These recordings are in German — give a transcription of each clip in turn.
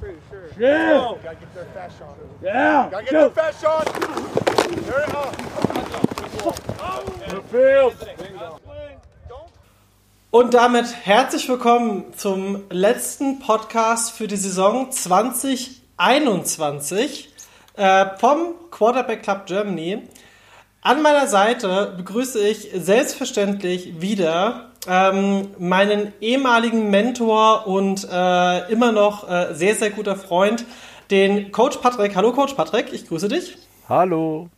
pretty sure. Yeah. Oh, gotta get their fast shot. Yeah. Gotta get their fast shot. There it. Und damit herzlich willkommen zum letzten Podcast für die Saison 2021 äh, vom Quarterback Club Germany. An meiner Seite begrüße ich selbstverständlich wieder ähm, meinen ehemaligen Mentor und äh, immer noch äh, sehr, sehr guter Freund, den Coach Patrick. Hallo Coach Patrick, ich grüße dich. Hallo.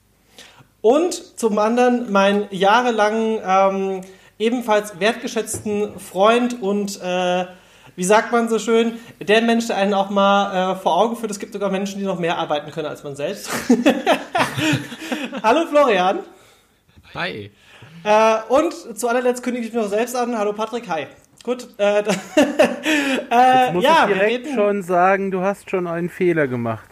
Und zum anderen meinen jahrelangen, ähm, ebenfalls wertgeschätzten Freund und, äh, wie sagt man so schön, der Mensch, der einen auch mal äh, vor Augen führt. Es gibt sogar Menschen, die noch mehr arbeiten können als man selbst. Hallo Florian. Hi. Äh, und zu allerletzt kündige ich mich noch selbst an. Hallo Patrick, hi. Gut. Äh, äh, muss ja, ich direkt schon sagen, du hast schon einen Fehler gemacht.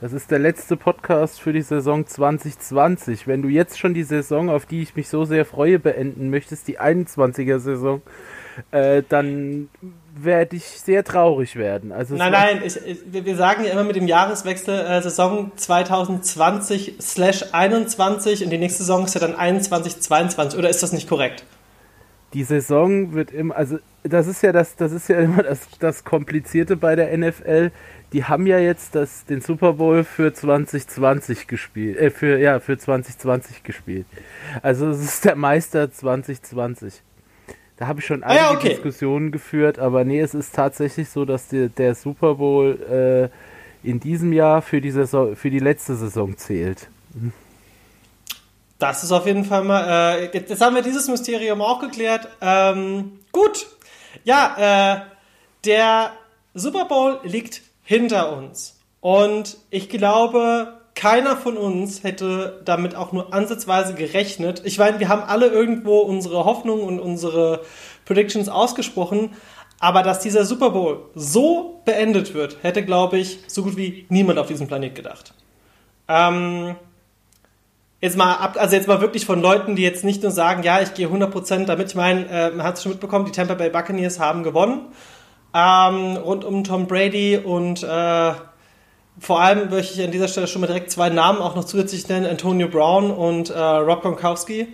Das ist der letzte Podcast für die Saison 2020. Wenn du jetzt schon die Saison, auf die ich mich so sehr freue, beenden möchtest, die 21er Saison, äh, dann werde ich sehr traurig werden. Also Nein, nein, ich, ich, wir wir sagen ja immer mit dem Jahreswechsel äh, Saison 2020/21 und die nächste Saison ist ja dann 21/22 oder ist das nicht korrekt? die Saison wird immer, also das ist ja das, das ist ja immer das, das Komplizierte bei der NFL. Die haben ja jetzt das, den Super Bowl für 2020 gespielt, äh, für, ja, für 2020 gespielt. Also es ist der Meister 2020. Da habe ich schon Ah einige ja, okay. Diskussionen geführt, aber nee, es ist tatsächlich so, dass die, der Super Bowl äh, in diesem Jahr für die, Saison, für die letzte Saison zählt. Das ist auf jeden Fall mal. Äh, jetzt haben wir dieses Mysterium auch geklärt. Ähm, gut. Ja, äh, der Super Bowl liegt hinter uns. Und ich glaube, keiner von uns hätte damit auch nur ansatzweise gerechnet. Ich meine, wir haben alle irgendwo unsere Hoffnungen und unsere Predictions ausgesprochen. Aber dass dieser Super Bowl so beendet wird, hätte, glaube ich, so gut wie niemand auf diesem Planet gedacht. Ähm, jetzt mal ab, also jetzt mal wirklich von Leuten, die jetzt nicht nur sagen, ja, ich gehe 100% damit. Ich meine, äh, man hat es schon mitbekommen, die Tampa Bay Buccaneers haben gewonnen. Ähm, rund um Tom Brady und äh, vor allem möchte ich an dieser Stelle schon mal direkt zwei Namen auch noch zusätzlich nennen, Antonio Brown und äh, Rob Gronkowski.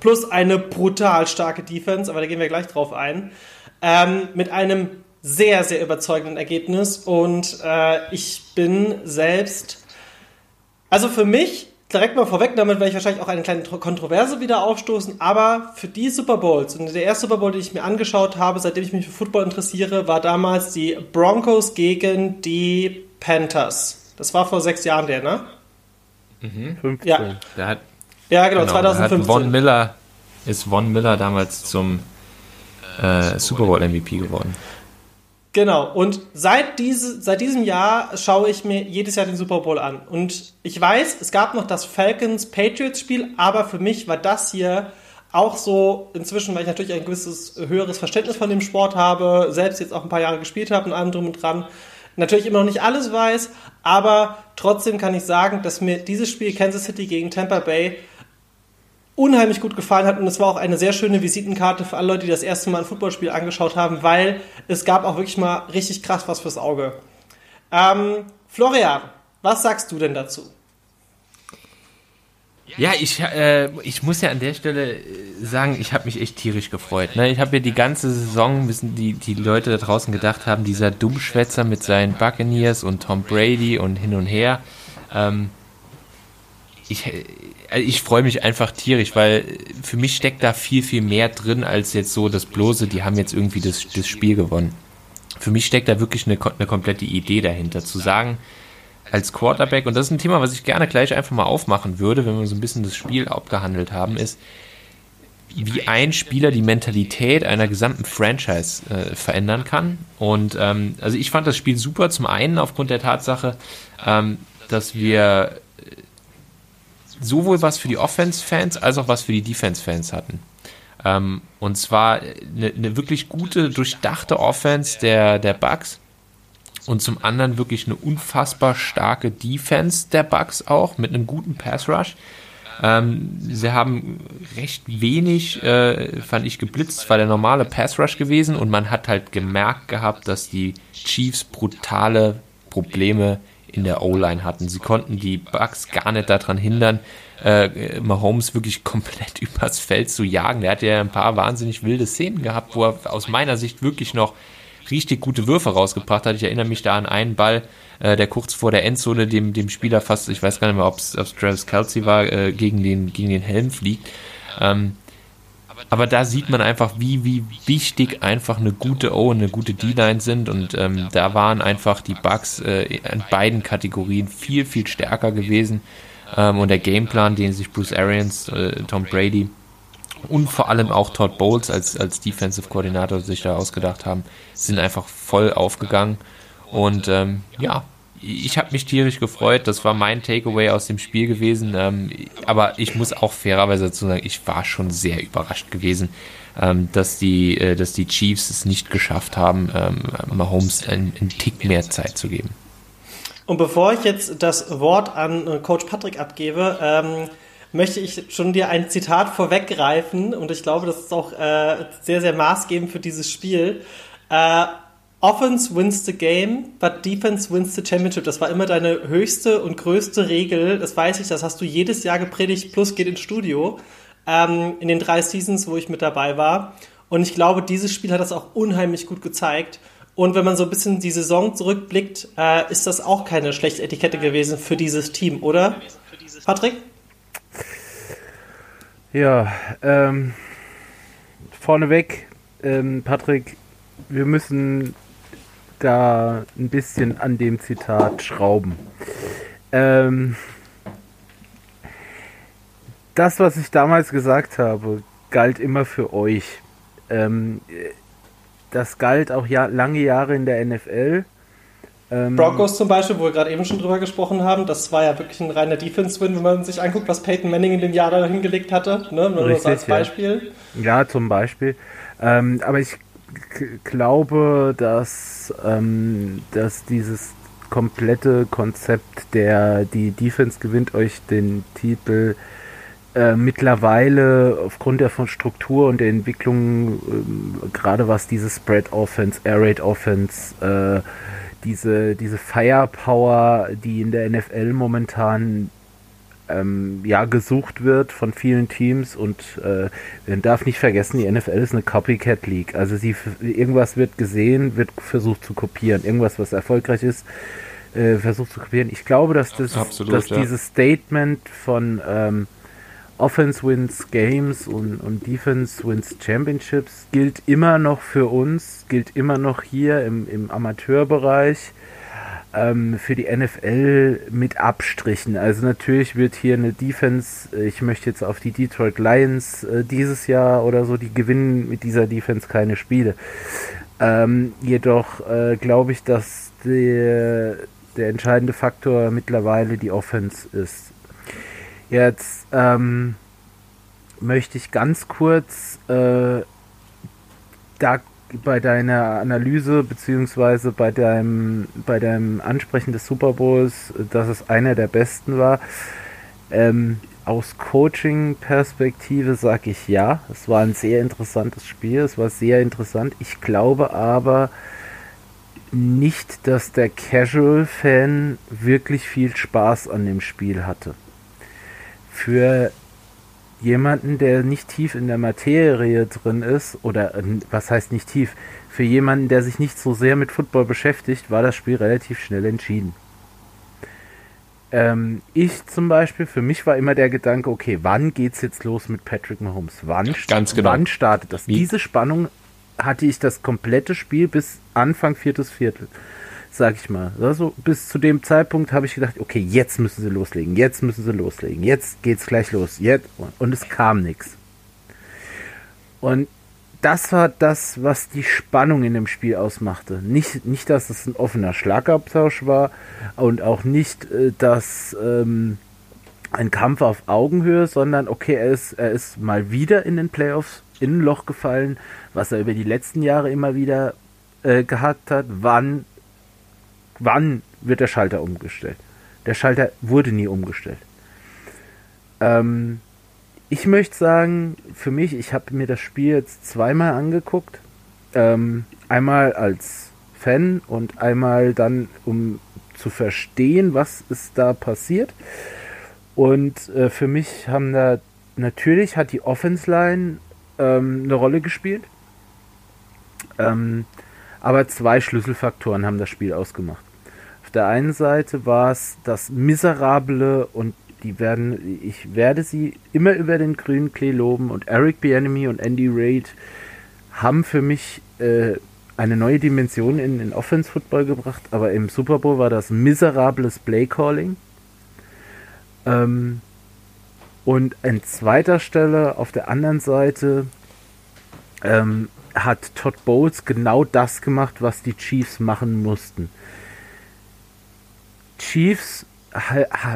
Plus eine brutal starke Defense, aber da gehen wir gleich drauf ein. Ähm, mit einem sehr, sehr überzeugenden Ergebnis. Und äh, ich bin selbst, also für mich, direkt mal vorweg, damit werde ich wahrscheinlich auch eine kleine Tro- Kontroverse wieder aufstoßen, aber für die Super Bowls, und der erste Super Bowl, den ich mir angeschaut habe, seitdem ich mich für Football interessiere, war damals die Broncos gegen die Panthers. Das war vor sechs Jahren der, ne? 15. Ja. Der hat, Ja, genau, genau, da hat 2015. Von Miller, ist Von Miller damals zum äh, Super Bowl MVP geworden. Genau, und seit, diese, seit diesem Jahr schaue ich mir jedes Jahr den Super Bowl an. Und ich weiß, es gab noch das Falcons-Patriots-Spiel, aber für mich war das hier auch so, inzwischen, weil ich natürlich ein gewisses höheres Verständnis von dem Sport habe, selbst jetzt auch ein paar Jahre gespielt habe und allem drum und dran, natürlich immer noch nicht alles weiß, aber trotzdem kann ich sagen, dass mir dieses Spiel Kansas City gegen Tampa Bay unheimlich gut gefallen hat und es war auch eine sehr schöne Visitenkarte für alle Leute, die das erste Mal ein Footballspiel angeschaut haben, weil es gab auch wirklich mal richtig krass was fürs Auge. Ähm, Florian, was sagst du denn dazu? Ja, ich, äh, ich muss ja an der Stelle äh, sagen, ich habe mich echt tierisch gefreut. Ne? Ich habe ja die ganze Saison, wissen die, die Leute da draußen gedacht haben, dieser Dummschwätzer mit seinen Buccaneers und Tom Brady und hin und her. Ähm, ich äh, ich freue mich einfach tierisch, weil für mich steckt da viel, viel mehr drin, als jetzt so das bloße, die haben jetzt irgendwie das, das Spiel gewonnen. Für mich steckt da wirklich eine, eine komplette Idee dahinter, zu sagen, als Quarterback, und das ist ein Thema, was ich gerne gleich einfach mal aufmachen würde, wenn wir so ein bisschen das Spiel abgehandelt haben, ist, wie ein Spieler die Mentalität einer gesamten Franchise äh, verändern kann. Und ähm, also ich fand das Spiel super, zum einen aufgrund der Tatsache, ähm, dass wir sowohl was für die Offense-Fans als auch was für die Defense-Fans hatten. Ähm, und zwar eine, eine wirklich gute, durchdachte Offense der, der Bucks und zum anderen wirklich eine unfassbar starke Defense der Bucks auch mit einem guten Pass Rush. Ähm, sie haben recht wenig, äh, fand ich, geblitzt. War der normale Pass Rush gewesen und man hat halt gemerkt gehabt, dass die Chiefs brutale Probleme in der O-Line hatten. Sie konnten die Bucks gar nicht daran hindern, äh, Mahomes wirklich komplett übers Feld zu jagen. Der hat ja ein paar wahnsinnig wilde Szenen gehabt, wo er aus meiner Sicht wirklich noch richtig gute Würfe rausgebracht hat. Ich erinnere mich da an einen Ball, äh, der kurz vor der Endzone dem, dem Spieler fast, ich weiß gar nicht mehr, ob es Travis Kelsey war, äh, gegen, den, gegen den Helm fliegt. Ähm, aber da sieht man einfach, wie, wie wichtig einfach eine gute O und eine gute D-Line sind. Und ähm, da waren einfach die Bugs äh, in beiden Kategorien viel, viel stärker gewesen. Ähm, und der Gameplan, den sich Bruce Arians, äh, Tom Brady und vor allem auch Todd Bowles als, als Defensive Koordinator sich da ausgedacht haben, sind einfach voll aufgegangen. Und ähm, ja, ich habe mich tierisch gefreut. Das war mein Takeaway aus dem Spiel gewesen. Ähm, aber ich muss auch fairerweise dazu sagen, ich war schon sehr überrascht gewesen, ähm, dass, die, äh, dass die Chiefs es nicht geschafft haben, ähm, Mahomes einen, einen Tick mehr Zeit zu geben. Und bevor ich jetzt das Wort an äh, Coach Patrick abgebe, ähm, möchte ich schon dir ein Zitat vorweggreifen und ich glaube, das ist auch äh, sehr, sehr maßgebend für dieses Spiel. Äh, Offense wins the game, but defense wins the championship. Das war immer deine höchste und größte Regel. Das weiß ich, das hast du jedes Jahr gepredigt, plus geht ins Studio. Ähm, in den drei Seasons, wo ich mit dabei war. Und ich glaube, dieses Spiel hat das auch unheimlich gut gezeigt. Und wenn man so ein bisschen die Saison zurückblickt, äh, ist das auch keine schlechte Etikette gewesen für dieses Team, oder? Patrick? Ja, ähm, vorneweg, ähm, Patrick, wir müssen da ein bisschen an dem Zitat schrauben. Ähm, das, was ich damals gesagt habe, galt immer für euch. Ähm, das galt auch ja, lange Jahre in der NFL. Ähm, Broncos zum Beispiel, wo wir gerade eben schon drüber gesprochen haben, das war ja wirklich ein reiner Defense-Win, wenn man sich anguckt, was Peyton Manning in den Jahren da hingelegt hatte. Ne? Nur richtig, als Beispiel. Ja, ja zum Beispiel. Ähm, aber ich glaube, dass, ähm, dass dieses komplette Konzept der die Defense gewinnt euch den Titel äh, mittlerweile aufgrund der von Struktur und der Entwicklung, äh, gerade was diese Spread Offense, Air Raid Offense, äh, diese, diese Firepower, die in der NFL momentan ähm, ja gesucht wird von vielen Teams und äh, man darf nicht vergessen, die NFL ist eine Copycat League. Also sie irgendwas wird gesehen, wird versucht zu kopieren. Irgendwas, was erfolgreich ist, äh, versucht zu kopieren. Ich glaube, dass das, Absolut, dass ja. dieses Statement von ähm, Offense wins Games und, und Defense wins Championships gilt immer noch für uns, gilt immer noch hier im, im Amateurbereich ähm, für die NFL mit Abstrichen. Also natürlich wird hier eine Defense, äh, ich möchte jetzt auf die Detroit Lions äh, dieses Jahr oder so, die gewinnen mit dieser Defense keine Spiele. Ähm, jedoch äh, glaube ich, dass der, der entscheidende Faktor mittlerweile die Offense ist. Jetzt ähm, möchte ich ganz kurz äh, da bei deiner Analyse beziehungsweise bei deinem, bei deinem Ansprechen des Super Bowls, dass es einer der besten war. Ähm, aus Coaching-Perspektive sage ich ja. Es war ein sehr interessantes Spiel. Es war sehr interessant. Ich glaube aber nicht, dass der Casual-Fan wirklich viel Spaß an dem Spiel hatte. Für jemanden, der nicht tief in der Materie drin ist, oder äh, was heißt nicht tief, für jemanden, der sich nicht so sehr mit Football beschäftigt, war das Spiel relativ schnell entschieden. Ähm, ich zum Beispiel, für mich war immer der Gedanke, okay, wann geht's jetzt los mit Patrick Mahomes? Wann, Ganz genau. wann startet das? Wie? Diese Spannung hatte ich das komplette Spiel bis Anfang viertes Viertel sag ich mal. Also bis zu dem Zeitpunkt habe ich gedacht, okay, jetzt müssen sie loslegen, jetzt müssen sie loslegen, jetzt geht's gleich los, jetzt und es kam nichts. Und das war das, was die Spannung in dem Spiel ausmachte. Nicht, nicht dass es ein offener Schlagabtausch war und auch nicht, äh, dass ähm, ein Kampf auf Augenhöhe, sondern okay, er ist, er ist mal wieder in den Playoffs in ein Loch gefallen, was er über die letzten Jahre immer wieder äh, gehabt hat. Wann wann wird der Schalter umgestellt? Der Schalter wurde nie umgestellt. Ähm, ich möchte sagen, für mich, ich habe mir das Spiel jetzt zweimal angeguckt. Ähm, einmal als Fan und einmal dann, um zu verstehen, was ist da passiert. Und äh, für mich haben da natürlich hat die Offense Line ähm, eine Rolle gespielt. Ähm, aber zwei Schlüsselfaktoren haben das Spiel ausgemacht. Auf der einen Seite war es das miserable und die werden, ich werde sie immer über den grünen Klee loben und Eric Bienemy und Andy Reid haben für mich äh, eine neue Dimension in den Offense Football gebracht, aber im Super Bowl war das miserables Play Calling. Ähm, und an zweiter Stelle auf der anderen Seite ähm, hat Todd Bowles genau das gemacht, was die Chiefs machen mussten. Chiefs,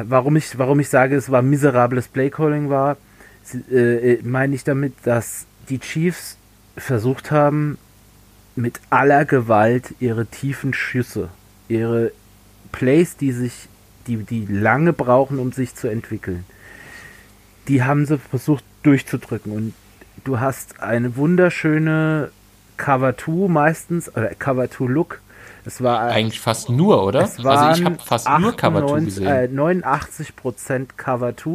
warum ich, warum ich sage, es war miserables Playcalling war, äh, meine ich damit, dass die Chiefs versucht haben, mit aller Gewalt ihre tiefen Schüsse, ihre Plays, die sich, die, die lange brauchen, um sich zu entwickeln, die haben sie versucht durchzudrücken. Und du hast eine wunderschöne Cover 2 meistens, oder Cover 2 Look. Es war eigentlich fast nur, oder? Es waren also ich habe fast 98, nur Cover 2 gesehen. Äh, 89% Cover 2.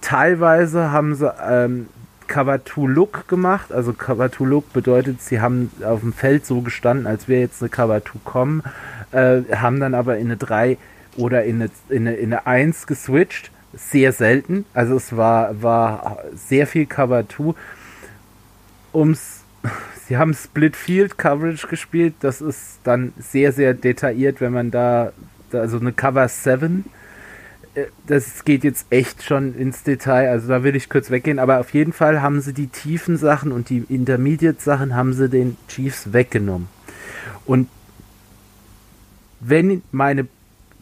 Teilweise haben sie ähm, Cover 2 Look gemacht. Also Cover 2 Look bedeutet, sie haben auf dem Feld so gestanden, als wäre jetzt eine Cover 2 kommen, äh, haben dann aber in eine 3 oder in eine, in eine, in eine 1 geswitcht. Sehr selten. Also es war, war sehr viel Cover 2. Ums sie haben Split Field Coverage gespielt. Das ist dann sehr, sehr detailliert, wenn man da, da also eine Cover 7 äh, das geht jetzt echt schon ins Detail, also da will ich kurz weggehen, aber auf jeden Fall haben sie die tiefen Sachen und die Intermediate Sachen haben sie den Chiefs weggenommen. Und wenn meine,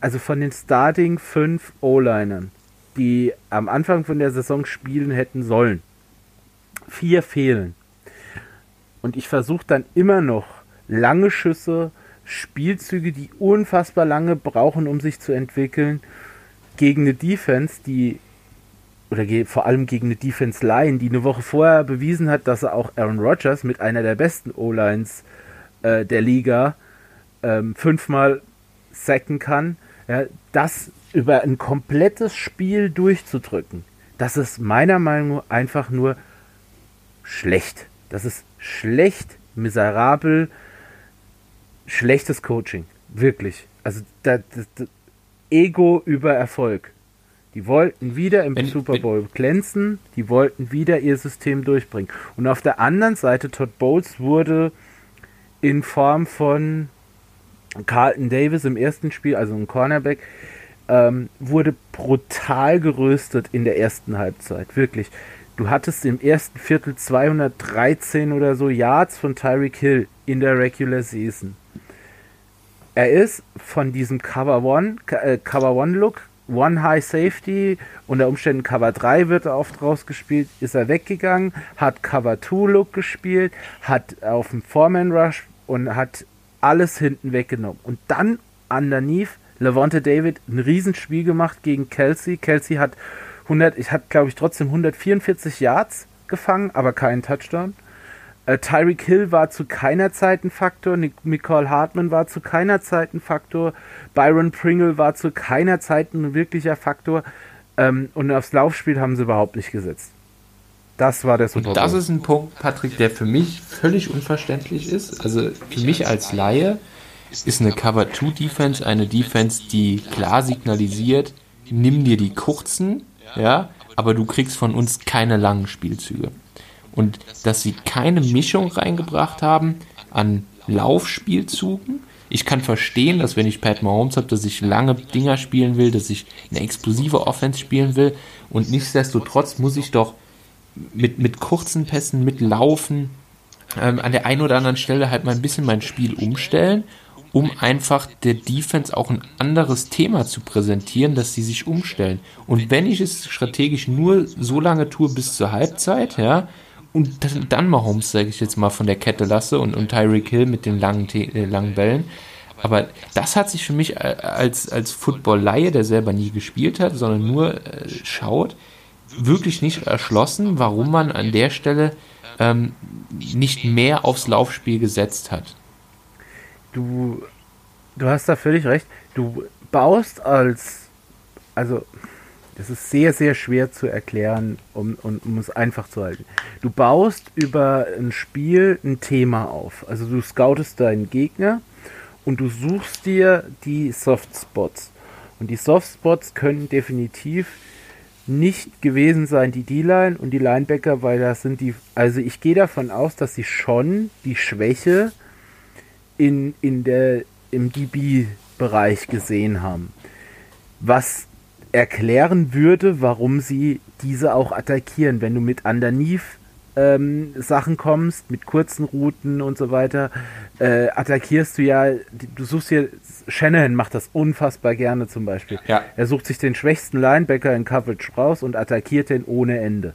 also von den Starting 5 O-Linern, die am Anfang von der Saison spielen hätten sollen, vier fehlen. Und ich versuche dann immer noch lange Schüsse, Spielzüge, die unfassbar lange brauchen, um sich zu entwickeln, gegen eine Defense, die oder vor allem gegen eine Defense Line, die eine Woche vorher bewiesen hat, dass er auch Aaron Rodgers mit einer der besten O-Lines äh, der Liga ähm, fünfmal sacken kann, ja, das über ein komplettes Spiel durchzudrücken, das ist meiner Meinung nach einfach nur schlecht. Das ist schlecht, miserabel, schlechtes Coaching. Wirklich. Also das, das, das Ego über Erfolg. Die wollten wieder im wenn, Super Bowl glänzen, die wollten wieder ihr System durchbringen. Und auf der anderen Seite, Todd Bowles wurde in Form von Carlton Davis im ersten Spiel, also ein Cornerback, ähm, wurde brutal geröstet in der ersten Halbzeit. Wirklich. Du hattest im ersten Viertel 213 oder so Yards von Tyreek Hill in der Regular Season. Er ist von diesem Cover One, äh, Cover One Look, One High Safety, unter Umständen Cover 3 wird er oft rausgespielt, ist er weggegangen, hat Cover 2 Look gespielt, hat auf dem Foreman Rush und hat alles hinten weggenommen. Und dann underneath Levante David ein Riesenspiel gemacht gegen Kelsey. Kelsey hat 100, ich hatte glaube ich trotzdem 144 Yards gefangen, aber keinen Touchdown. Äh, Tyreek Hill war zu keiner Zeit ein Faktor, Nicole Hartman war zu keiner Zeit ein Faktor, Byron Pringle war zu keiner Zeit ein wirklicher Faktor ähm, und aufs Laufspiel haben sie überhaupt nicht gesetzt. Das war der Super das ist ein Punkt, Patrick, der für mich völlig unverständlich ist. Also für mich als Laie ist eine Cover 2 Defense eine Defense, die klar signalisiert, nimm dir die kurzen ja, aber du kriegst von uns keine langen Spielzüge. Und dass sie keine Mischung reingebracht haben an Laufspielzügen. Ich kann verstehen, dass wenn ich Pat Mahomes habe, dass ich lange Dinger spielen will, dass ich eine explosive Offense spielen will. Und nichtsdestotrotz muss ich doch mit, mit kurzen Pässen, mit Laufen, ähm, an der einen oder anderen Stelle halt mal ein bisschen mein Spiel umstellen um einfach der Defense auch ein anderes Thema zu präsentieren, dass sie sich umstellen. Und wenn ich es strategisch nur so lange tue bis zur Halbzeit, ja, und dann, dann Mahomes, sage ich jetzt mal, von der Kette lasse und, und Tyreek Hill mit den langen, äh, langen Bällen, Aber das hat sich für mich äh, als, als Football-Laie, der selber nie gespielt hat, sondern nur äh, schaut, wirklich nicht erschlossen, warum man an der Stelle ähm, nicht mehr aufs Laufspiel gesetzt hat. Du, du hast da völlig recht. Du baust als, also das ist sehr, sehr schwer zu erklären um, und um es einfach zu halten. Du baust über ein Spiel ein Thema auf. Also du scoutest deinen Gegner und du suchst dir die Softspots. Und die Softspots können definitiv nicht gewesen sein, die D-Line und die Linebacker, weil das sind die, also ich gehe davon aus, dass sie schon die Schwäche in, in der, im DB-Bereich gesehen haben. Was erklären würde, warum sie diese auch attackieren. Wenn du mit Underneath ähm, Sachen kommst, mit kurzen Routen und so weiter, äh, attackierst du ja, du suchst hier, Shanahan macht das unfassbar gerne zum Beispiel. Ja. Er sucht sich den schwächsten Linebacker in Coverage raus und attackiert den ohne Ende.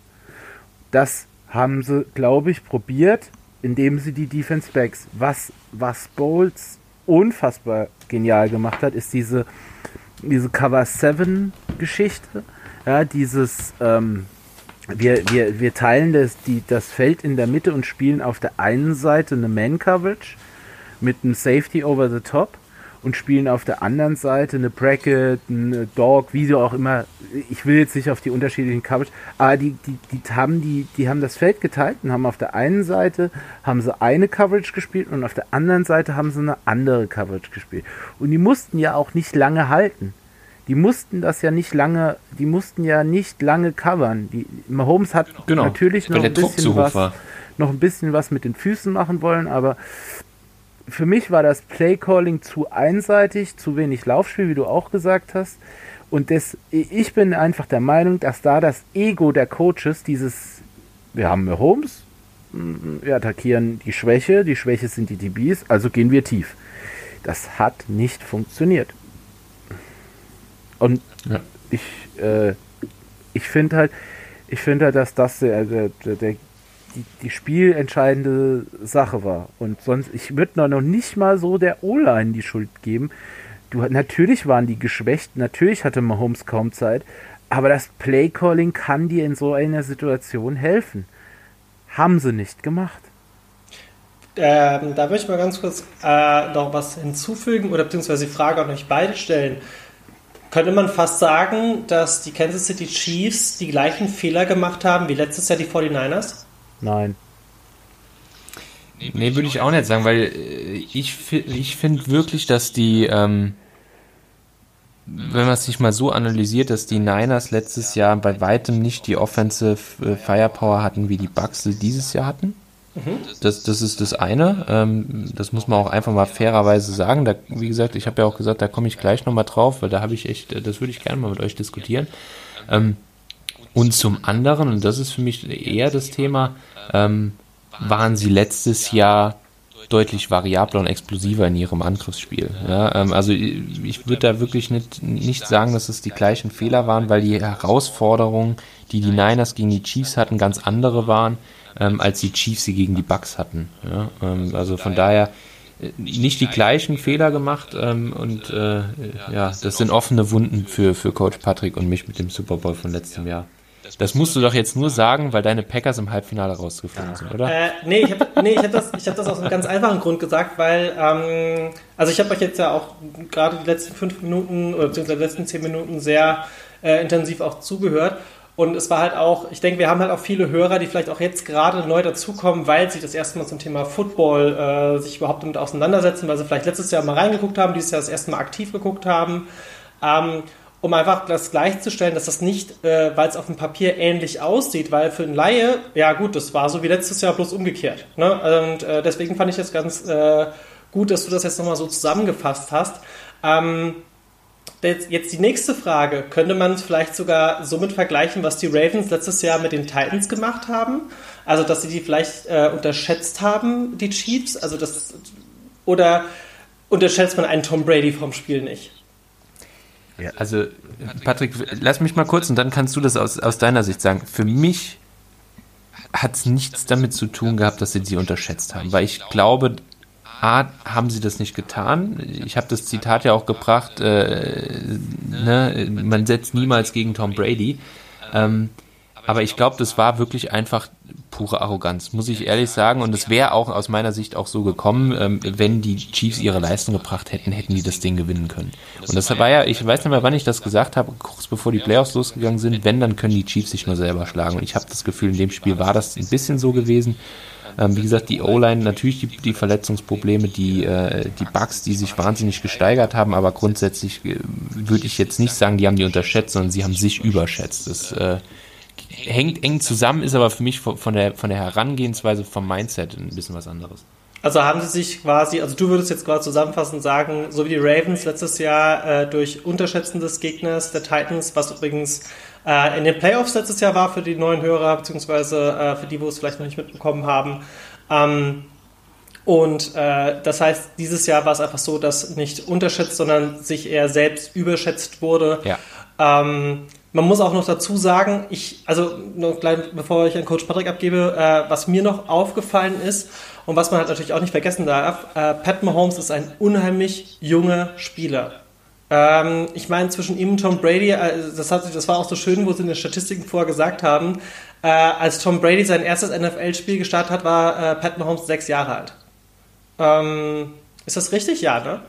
Das haben sie, glaube ich, probiert, indem sie die Defense Backs, was, was Bowles unfassbar genial gemacht hat, ist diese, diese Cover 7 Geschichte. Ja, dieses, ähm, wir, wir, wir teilen das, die, das Feld in der Mitte und spielen auf der einen Seite eine Man-Coverage mit einem Safety over the top und spielen auf der anderen Seite eine Bracket, eine Dog, wie so auch immer. Ich will jetzt nicht auf die unterschiedlichen Coverage, aber die, die, die, haben die, die haben das Feld geteilt und haben auf der einen Seite haben sie eine Coverage gespielt und auf der anderen Seite haben sie eine andere Coverage gespielt. Und die mussten ja auch nicht lange halten die mussten das ja nicht lange, die mussten ja nicht lange covern. Die, Mahomes hat Genau, natürlich noch ein, bisschen was, war. noch ein bisschen was mit den Füßen machen wollen, aber für mich war das Playcalling zu einseitig, zu wenig Laufspiel, wie du auch gesagt hast. Und das, ich bin einfach der Meinung, dass da das Ego der Coaches, dieses, wir haben Mahomes, mm, wir attackieren die Schwäche, die Schwäche sind die DBs, also gehen wir tief. Das hat nicht funktioniert. Und Ja. ich, äh, ich finde halt, ich finde halt, dass das der, der, der die, die spielentscheidende Sache war. Und sonst, ich würde noch nicht mal so der O-Line die Schuld geben. Du, natürlich waren die geschwächt, natürlich hatte Mahomes kaum Zeit, aber das Playcalling kann dir in so einer Situation helfen. Haben sie nicht gemacht. Ähm, da möchte ich mal ganz kurz äh, noch was hinzufügen oder beziehungsweise die Frage an euch beide stellen. Könnte man fast sagen, dass die Kansas City Chiefs die gleichen Fehler gemacht haben wie letztes Jahr die 49ers? Nein. Nee, würde ich auch nicht sagen, weil äh, ich, ich finde wirklich, dass die, ähm, wenn man es sich mal so analysiert, dass die Niners letztes Jahr bei weitem nicht die Offensive äh, Firepower hatten, wie die Bucks sie dieses Jahr hatten. Das, das ist das eine. Ähm, das muss man auch einfach mal fairerweise sagen. Da, wie gesagt, ich habe ja auch gesagt, da komme ich gleich nochmal drauf, weil da habe ich echt, äh, das würde ich gerne mal mit euch diskutieren. Ähm, und zum anderen, und das ist für mich eher das Thema, ähm, waren sie letztes Jahr deutlich variabler und explosiver in ihrem Angriffsspiel. Ja, ähm, also ich ich würde da wirklich nicht, nicht sagen, dass es die gleichen Fehler waren, weil die Herausforderungen, die die Niners gegen die Chiefs hatten, ganz andere waren, ähm, als die Chiefs sie gegen die Bucks hatten. Ja, ähm, also von daher äh, nicht die gleichen Fehler gemacht ähm, und äh, ja, das sind offene Wunden für, für Coach Patrick und mich mit dem Super Bowl von letztem Jahr. Das musst du doch jetzt nur sagen, weil deine Packers im Halbfinale rausgeflogen sind, oder? Äh, nee, ich habe nee, ich hab das, ich hab das aus einem ganz einfachen Grund gesagt, weil, ähm, also ich habe euch jetzt ja auch gerade die letzten fünf Minuten oder beziehungsweise die letzten zehn Minuten sehr äh, intensiv auch zugehört. Und es war halt auch, ich denke, wir haben halt auch viele Hörer, die vielleicht auch jetzt gerade neu dazukommen, weil sie das erste Mal zum Thema Football äh, sich überhaupt damit auseinandersetzen, weil sie vielleicht letztes Jahr mal reingeguckt haben, dieses Jahr das erste Mal aktiv geguckt haben. Ähm, um einfach das gleichzustellen, dass das nicht, äh, weil es auf dem Papier ähnlich aussieht, weil für einen Laie, ja gut, das war so wie letztes Jahr bloß umgekehrt. Ne? Und äh, deswegen fand ich das ganz äh, gut, dass du das jetzt nochmal so zusammengefasst hast. Ähm, jetzt, die nächste Frage. Könnte man es vielleicht sogar somit vergleichen, was die Ravens letztes Jahr mit den Titans gemacht haben? Also, dass sie die vielleicht äh, unterschätzt haben, die Chiefs? Also, das, oder unterschätzt man einen Tom Brady vom Spiel nicht? Also, Patrick, lass mich mal kurz und dann kannst du das aus, aus deiner Sicht sagen. Für mich hat es nichts damit zu tun gehabt, dass sie sie unterschätzt haben, weil ich glaube, A, haben sie das nicht getan. Ich habe das Zitat ja auch gebracht, äh, ne, man setzt niemals gegen Tom Brady. Ähm, aber ich glaube, das war wirklich einfach pure Arroganz, muss ich ehrlich sagen. Und es wäre auch aus meiner Sicht auch so gekommen, ähm, wenn die Chiefs ihre Leistung gebracht hätten, hätten die das Ding gewinnen können. Und das war ja, ich weiß nicht mehr, wann ich das gesagt habe, kurz bevor die Playoffs losgegangen sind, wenn, dann können die Chiefs sich nur selber schlagen. Und ich habe das Gefühl, in dem Spiel war das ein bisschen so gewesen. Ähm, wie gesagt, die O-Line, natürlich die, die Verletzungsprobleme, die, äh, die Bugs, die sich wahnsinnig gesteigert haben, aber grundsätzlich äh, würde ich jetzt nicht sagen, die haben die unterschätzt, sondern sie haben sich überschätzt. Das äh, hängt eng zusammen, ist aber für mich von der, von der Herangehensweise, vom Mindset ein bisschen was anderes. Also haben sie sich quasi, also du würdest jetzt quasi zusammenfassend sagen, so wie die Ravens letztes Jahr äh, durch Unterschätzen des Gegners, der Titans, was übrigens äh, in den Playoffs letztes Jahr war für die neuen Hörer, beziehungsweise äh, für die, wo es vielleicht noch nicht mitbekommen haben. Ähm, und äh, das heißt, dieses Jahr war es einfach so, dass nicht unterschätzt, sondern sich eher selbst überschätzt wurde. Ja. Ähm, man muss auch noch dazu sagen, ich, also noch gleich, bevor ich an Coach Patrick abgebe, äh, was mir noch aufgefallen ist und was man halt natürlich auch nicht vergessen darf, äh, Pat Mahomes ist ein unheimlich junger Spieler. Ähm, ich meine, zwischen ihm und Tom Brady, äh, das, hat, das war auch so schön, wo sie in den Statistiken vorher gesagt haben, äh, als Tom Brady sein erstes NFL-Spiel gestartet hat, war äh, Pat Mahomes sechs Jahre alt. Ähm, ist das richtig? Ja, ne?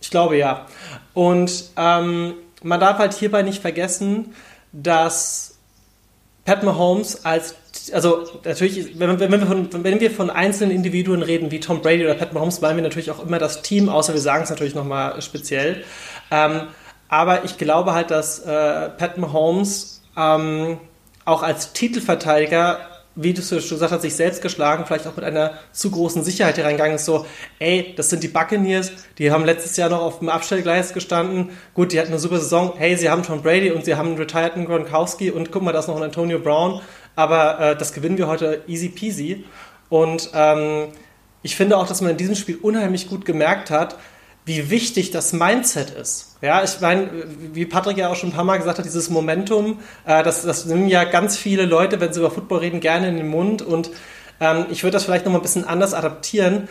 Ich glaube ja. Und ähm, man darf halt hierbei nicht vergessen, dass Pat Mahomes als, also natürlich, wenn, wenn, wir von, wenn wir von einzelnen Individuen reden, wie Tom Brady oder Pat Mahomes, meinen wir natürlich auch immer das Team, außer wir sagen es natürlich nochmal speziell. Ähm, aber ich glaube halt, dass äh, Pat Mahomes ähm, auch als Titelverteidiger wie du schon gesagt hast, sich selbst geschlagen, vielleicht auch mit einer zu großen Sicherheit hier reingegangen ist, so, ey, das sind die Buccaneers, die haben letztes Jahr noch auf dem Abstellgleis gestanden, gut, die hatten eine super Saison, hey, sie haben Tom Brady und sie haben einen retireden Gronkowski und guck mal, da ist noch ein Antonio Brown, aber äh, das gewinnen wir heute easy peasy. Und ähm, ich finde auch, dass man in diesem Spiel unheimlich gut gemerkt hat, wie wichtig das Mindset ist. Ja, ich meine, wie Patrick ja auch schon ein paar Mal gesagt hat, dieses Momentum, äh, das, das nehmen ja ganz viele Leute, wenn sie über Football reden, gerne in den Mund. Und ähm, ich würde das vielleicht noch mal ein bisschen anders adaptieren.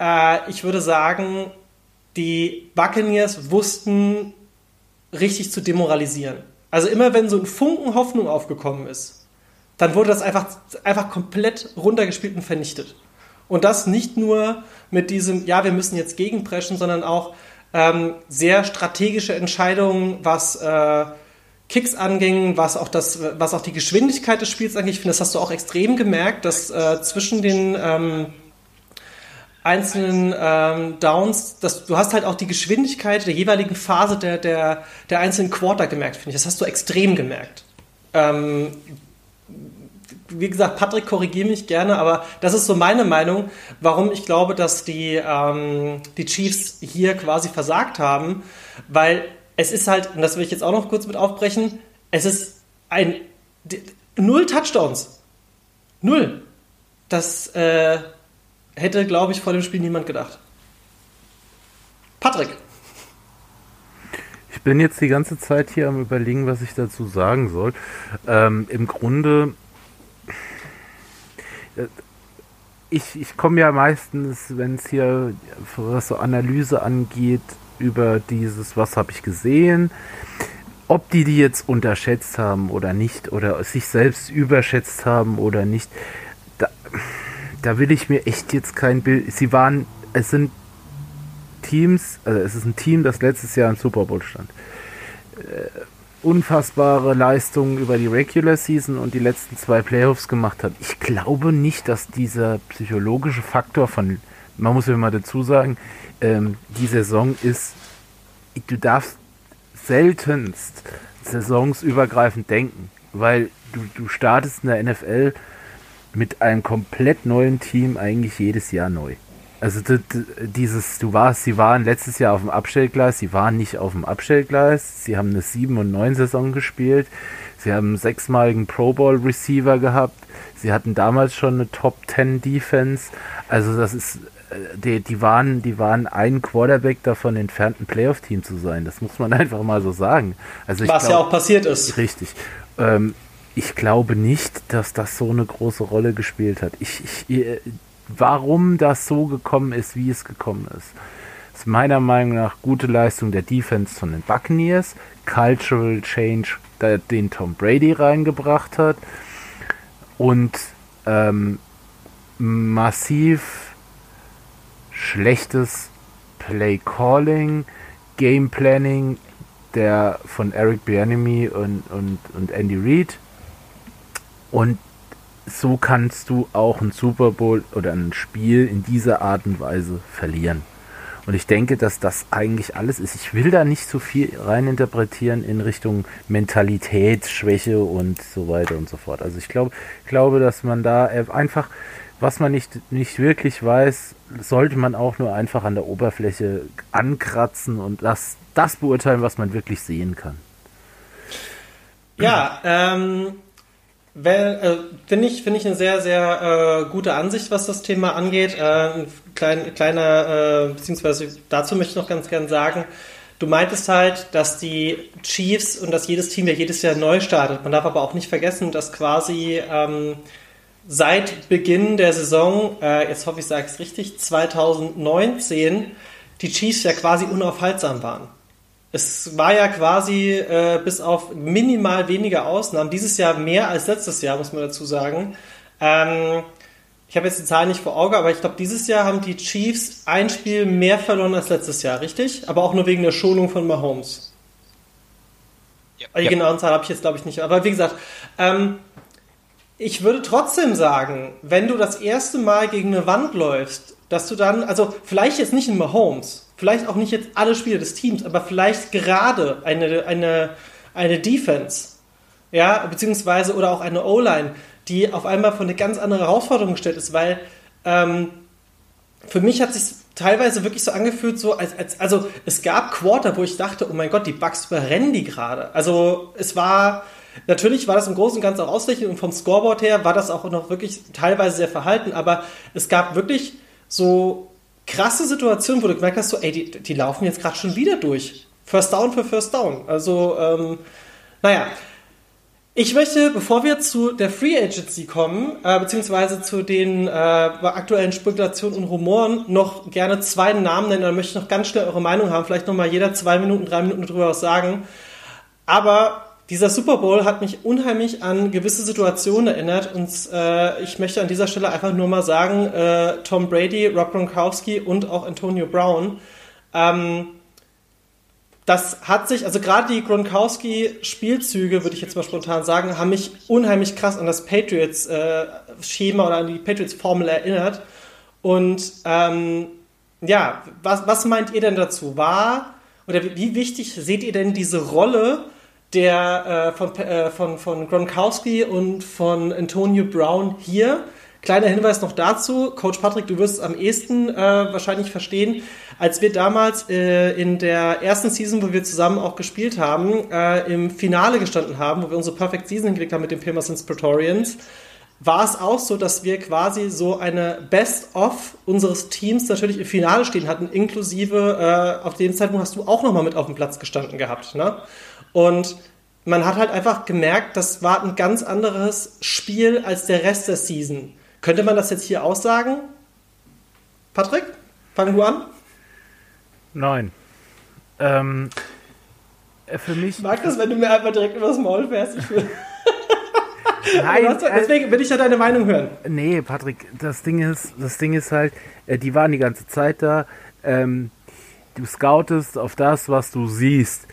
Äh, ich würde sagen, die Buccaneers wussten richtig zu demoralisieren. Also immer wenn so ein Funken Hoffnung aufgekommen ist, dann wurde das einfach, einfach komplett runtergespielt und vernichtet. Und das nicht nur mit diesem, ja, wir müssen jetzt gegenpreschen, sondern auch ähm, sehr strategische Entscheidungen, was äh, Kicks anging, was auch das, was auch die Geschwindigkeit des Spiels angeht. Ich finde, das hast du auch extrem gemerkt, dass äh, zwischen den ähm, einzelnen ähm, Downs, dass du hast halt auch die Geschwindigkeit der jeweiligen Phase der, der, der einzelnen Quarter gemerkt, finde ich. Das hast du extrem gemerkt. Ähm, wie gesagt, Patrick, korrigiere mich gerne, aber das ist so meine Meinung, warum ich glaube, dass die, ähm, die Chiefs hier quasi versagt haben, weil es ist halt, und das will ich jetzt auch noch kurz mit aufbrechen, es ist ein null Touchdowns. Null. Das äh, hätte, glaube ich, vor dem Spiel niemand gedacht. Patrick. Ich bin jetzt die ganze Zeit hier am überlegen, was ich dazu sagen soll. Ähm, Im Grunde ich, ich komme ja meistens, wenn es hier was so Analyse angeht, über dieses, was habe ich gesehen, ob die die jetzt unterschätzt haben oder nicht, oder sich selbst überschätzt haben oder nicht, da, da will ich mir echt jetzt kein Bild. Sie waren, es sind Teams, also es ist ein Team, das letztes Jahr im Super Bowl stand. Unfassbare Leistungen über die Regular Season und die letzten zwei Playoffs gemacht hat. Ich glaube nicht, dass dieser psychologische Faktor von, man muss ja mal dazu sagen, ähm, die Saison ist, du darfst seltenst saisonsübergreifend denken, weil du, du startest in der NFL mit einem komplett neuen Team eigentlich jedes Jahr neu. Also dieses, du warst, sie waren letztes Jahr auf dem Abstellgleis, sie waren nicht auf dem Abstellgleis, sie haben eine 7 und 9 Saison gespielt, sie haben einen sechsmaligen Pro Bowl Receiver gehabt, sie hatten damals schon eine Top 10 Defense, also das ist, äh, die, die waren, die waren ein Quarterback davon entfernt, ein Playoff-Team zu sein, das muss man einfach mal so sagen. Also Was glaub, ja auch passiert ist. Richtig. Ähm, ich glaube nicht, dass das so eine große Rolle gespielt hat. Ich, ich, warum das so gekommen ist, wie es gekommen ist. Ist meiner Meinung nach gute Leistung der Defense von den Buccaneers, Cultural Change, den Tom Brady reingebracht hat und ähm, massiv schlechtes Play Calling, Game Planning der von Eric Bieniemy und, und, und Andy Reid. Und so kannst du auch ein Super Bowl oder ein Spiel in dieser Art und Weise verlieren. Und ich denke, dass das eigentlich alles ist. Ich will da nicht so viel reininterpretieren in Richtung Mentalitätsschwäche und so weiter und so fort. Also ich glaube, glaube, dass man da einfach, was man nicht, nicht wirklich weiß, sollte man auch nur einfach an der Oberfläche ankratzen und das, das beurteilen, was man wirklich sehen kann. Ja, ähm, äh, Finde ich, find ich eine sehr, sehr äh, gute Ansicht, was das Thema angeht. Äh, ein klein, kleiner, äh, beziehungsweise dazu möchte ich noch ganz gern sagen, du meintest halt, dass die Chiefs und dass jedes Team ja jedes Jahr neu startet. Man darf aber auch nicht vergessen, dass quasi ähm, seit Beginn der Saison, äh, jetzt hoffe ich, sage es richtig, 2019, die Chiefs ja quasi unaufhaltsam waren. Es war ja quasi äh, bis auf minimal weniger Ausnahmen dieses Jahr mehr als letztes Jahr, muss man dazu sagen. Ähm, ich habe jetzt die Zahlen nicht vor Auge, aber ich glaube, dieses Jahr haben die Chiefs ein Spiel mehr verloren als letztes Jahr, richtig? Aber auch nur wegen der Schonung von Mahomes. Ja. Die ja. genauen Zahlen habe ich jetzt, glaube ich, nicht. Aber wie gesagt, ähm, ich würde trotzdem sagen, wenn du das erste Mal gegen eine Wand läufst, dass du dann, also vielleicht jetzt nicht in Mahomes, vielleicht auch nicht jetzt alle Spiele des Teams, aber vielleicht gerade eine, eine, eine Defense, ja, beziehungsweise oder auch eine O-Line, die auf einmal vor eine ganz andere Herausforderung gestellt ist, weil ähm, für mich hat sich teilweise wirklich so angefühlt, so als, als also es gab Quarter, wo ich dachte, oh mein Gott, die Bugs überrennen die gerade. Also es war natürlich war das im Großen und Ganzen auch ausreichend und vom Scoreboard her war das auch noch wirklich teilweise sehr verhalten, aber es gab wirklich so krasse Situation, wo du gemerkt hast, so, ey, die, die laufen jetzt gerade schon wieder durch. First Down für First Down. Also, ähm, naja. Ich möchte, bevor wir zu der Free Agency kommen, äh, beziehungsweise zu den äh, aktuellen Spekulationen und Rumoren, noch gerne zwei Namen nennen. Dann möchte ich noch ganz schnell eure Meinung haben. Vielleicht nochmal jeder zwei Minuten, drei Minuten darüber was sagen. Aber dieser Super Bowl hat mich unheimlich an gewisse Situationen erinnert und äh, ich möchte an dieser Stelle einfach nur mal sagen, äh, Tom Brady, Rob Gronkowski und auch Antonio Brown, ähm, das hat sich, also gerade die Gronkowski-Spielzüge, würde ich jetzt mal spontan sagen, haben mich unheimlich krass an das Patriots-Schema äh, oder an die Patriots-Formel erinnert. Und ähm, ja, was, was meint ihr denn dazu? War oder wie wichtig seht ihr denn diese Rolle der äh, von, äh, von, von Gronkowski und von Antonio Brown hier. Kleiner Hinweis noch dazu, Coach Patrick, du wirst es am ehesten äh, wahrscheinlich verstehen. Als wir damals äh, in der ersten Season, wo wir zusammen auch gespielt haben, äh, im Finale gestanden haben, wo wir unsere Perfect Season hingekriegt haben mit den Pirmasens Praetorians, war es auch so, dass wir quasi so eine Best-of unseres Teams natürlich im Finale stehen hatten, inklusive äh, auf dem Zeitpunkt hast du auch nochmal mit auf dem Platz gestanden gehabt. Ne? Und man hat halt einfach gemerkt, das war ein ganz anderes Spiel als der Rest der Season. Könnte man das jetzt hier aussagen? Patrick, fang du an. Nein. Ähm, äh, für mich. Ich mag das, wenn du mir einfach direkt übers Maul fährst. Nein, hast, deswegen will ich ja deine Meinung hören. Nee, Patrick, das Ding ist, das Ding ist halt, äh, die waren die ganze Zeit da. Ähm, du scoutest auf das, was du siehst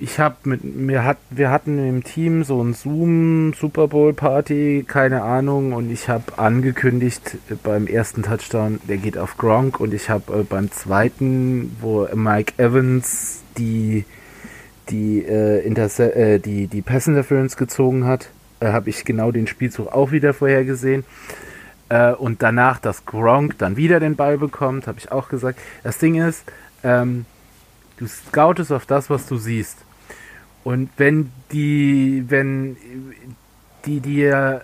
ich habe mit mir hat wir hatten im Team so ein Zoom Super Bowl Party, keine Ahnung, und ich habe angekündigt äh, beim ersten Touchdown, der geht auf Gronk und ich habe äh, beim zweiten, wo Mike Evans die die äh, Interse äh, die die Pass Interference gezogen hat, äh, habe ich genau den Spielzug auch wieder vorhergesehen. Äh, und danach, dass Gronk dann wieder den Ball bekommt, habe ich auch gesagt. Das Ding ist, ähm, Du scoutest auf das, was du siehst. Und wenn die, wenn die dir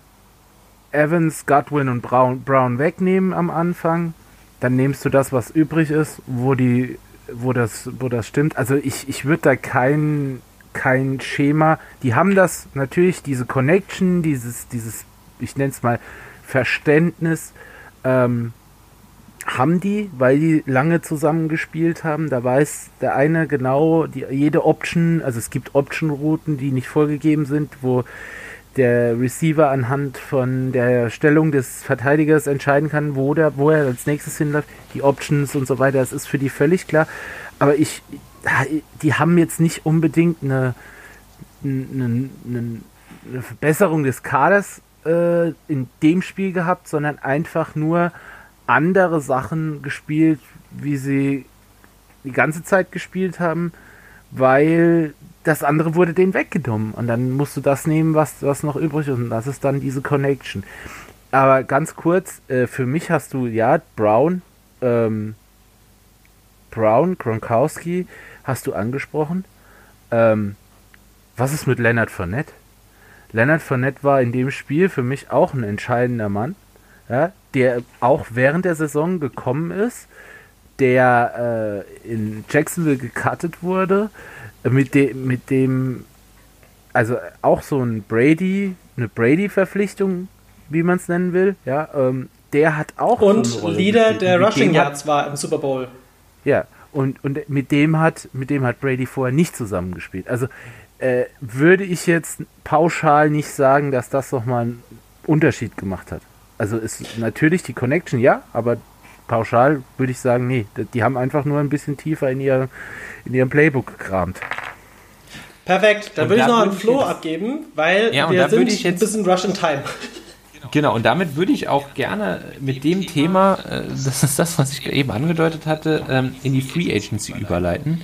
Evans, Godwin und Brown, Brown wegnehmen am Anfang, dann nimmst du das, was übrig ist, wo die, wo das, wo das stimmt. Also ich, ich würde da kein, kein Schema. Die haben das natürlich, diese Connection, dieses, dieses, ich nenne es mal Verständnis, ähm, haben die, weil die lange zusammen gespielt haben. Da weiß der eine genau die, jede Option, also es gibt Option-Routen, die nicht vorgegeben sind, wo der Receiver anhand von der Stellung des Verteidigers entscheiden kann, wo, der, wo er als nächstes hinläuft, die Options und so weiter, das ist für die völlig klar. Aber ich, die haben jetzt nicht unbedingt eine, eine, eine Verbesserung des Kaders äh, in dem Spiel gehabt, sondern einfach nur andere Sachen gespielt, wie sie die ganze Zeit gespielt haben, weil das andere wurde denen weggenommen. Und dann musst du das nehmen, was, was noch übrig ist. Und das ist dann diese Connection. Aber ganz kurz, äh, für mich hast du, ja, Brown, ähm, Brown, Gronkowski hast du angesprochen. Ähm, was ist mit Leonard Fournette? Leonard Fournette war in dem Spiel für mich auch ein entscheidender Mann, ja, der auch während der Saison gekommen ist, der äh, in Jacksonville gecuttet wurde, mit, de mit dem, also auch so ein Brady, eine Brady-Verpflichtung, wie man es nennen will, ja, ähm, der hat auch und so Leader gespielt. der Rushing Yards war im Super Bowl. Ja, und, und mit dem hat mit dem hat Brady vorher nicht zusammengespielt. Also äh, würde ich jetzt pauschal nicht sagen, dass das nochmal einen Unterschied gemacht hat. Also ist natürlich die Connection ja, aber pauschal würde ich sagen, nee, die haben einfach nur ein bisschen tiefer in, ihr, in ihrem Playbook gekramt. Perfekt, dann würde ich noch einen Flo abgeben, weil ja, wir sind jetzt, ein bisschen Rush in Time. Genau, und damit würde ich auch gerne mit dem Thema, äh, das ist das, was ich eben angedeutet hatte, ähm, in die Free Agency überleiten.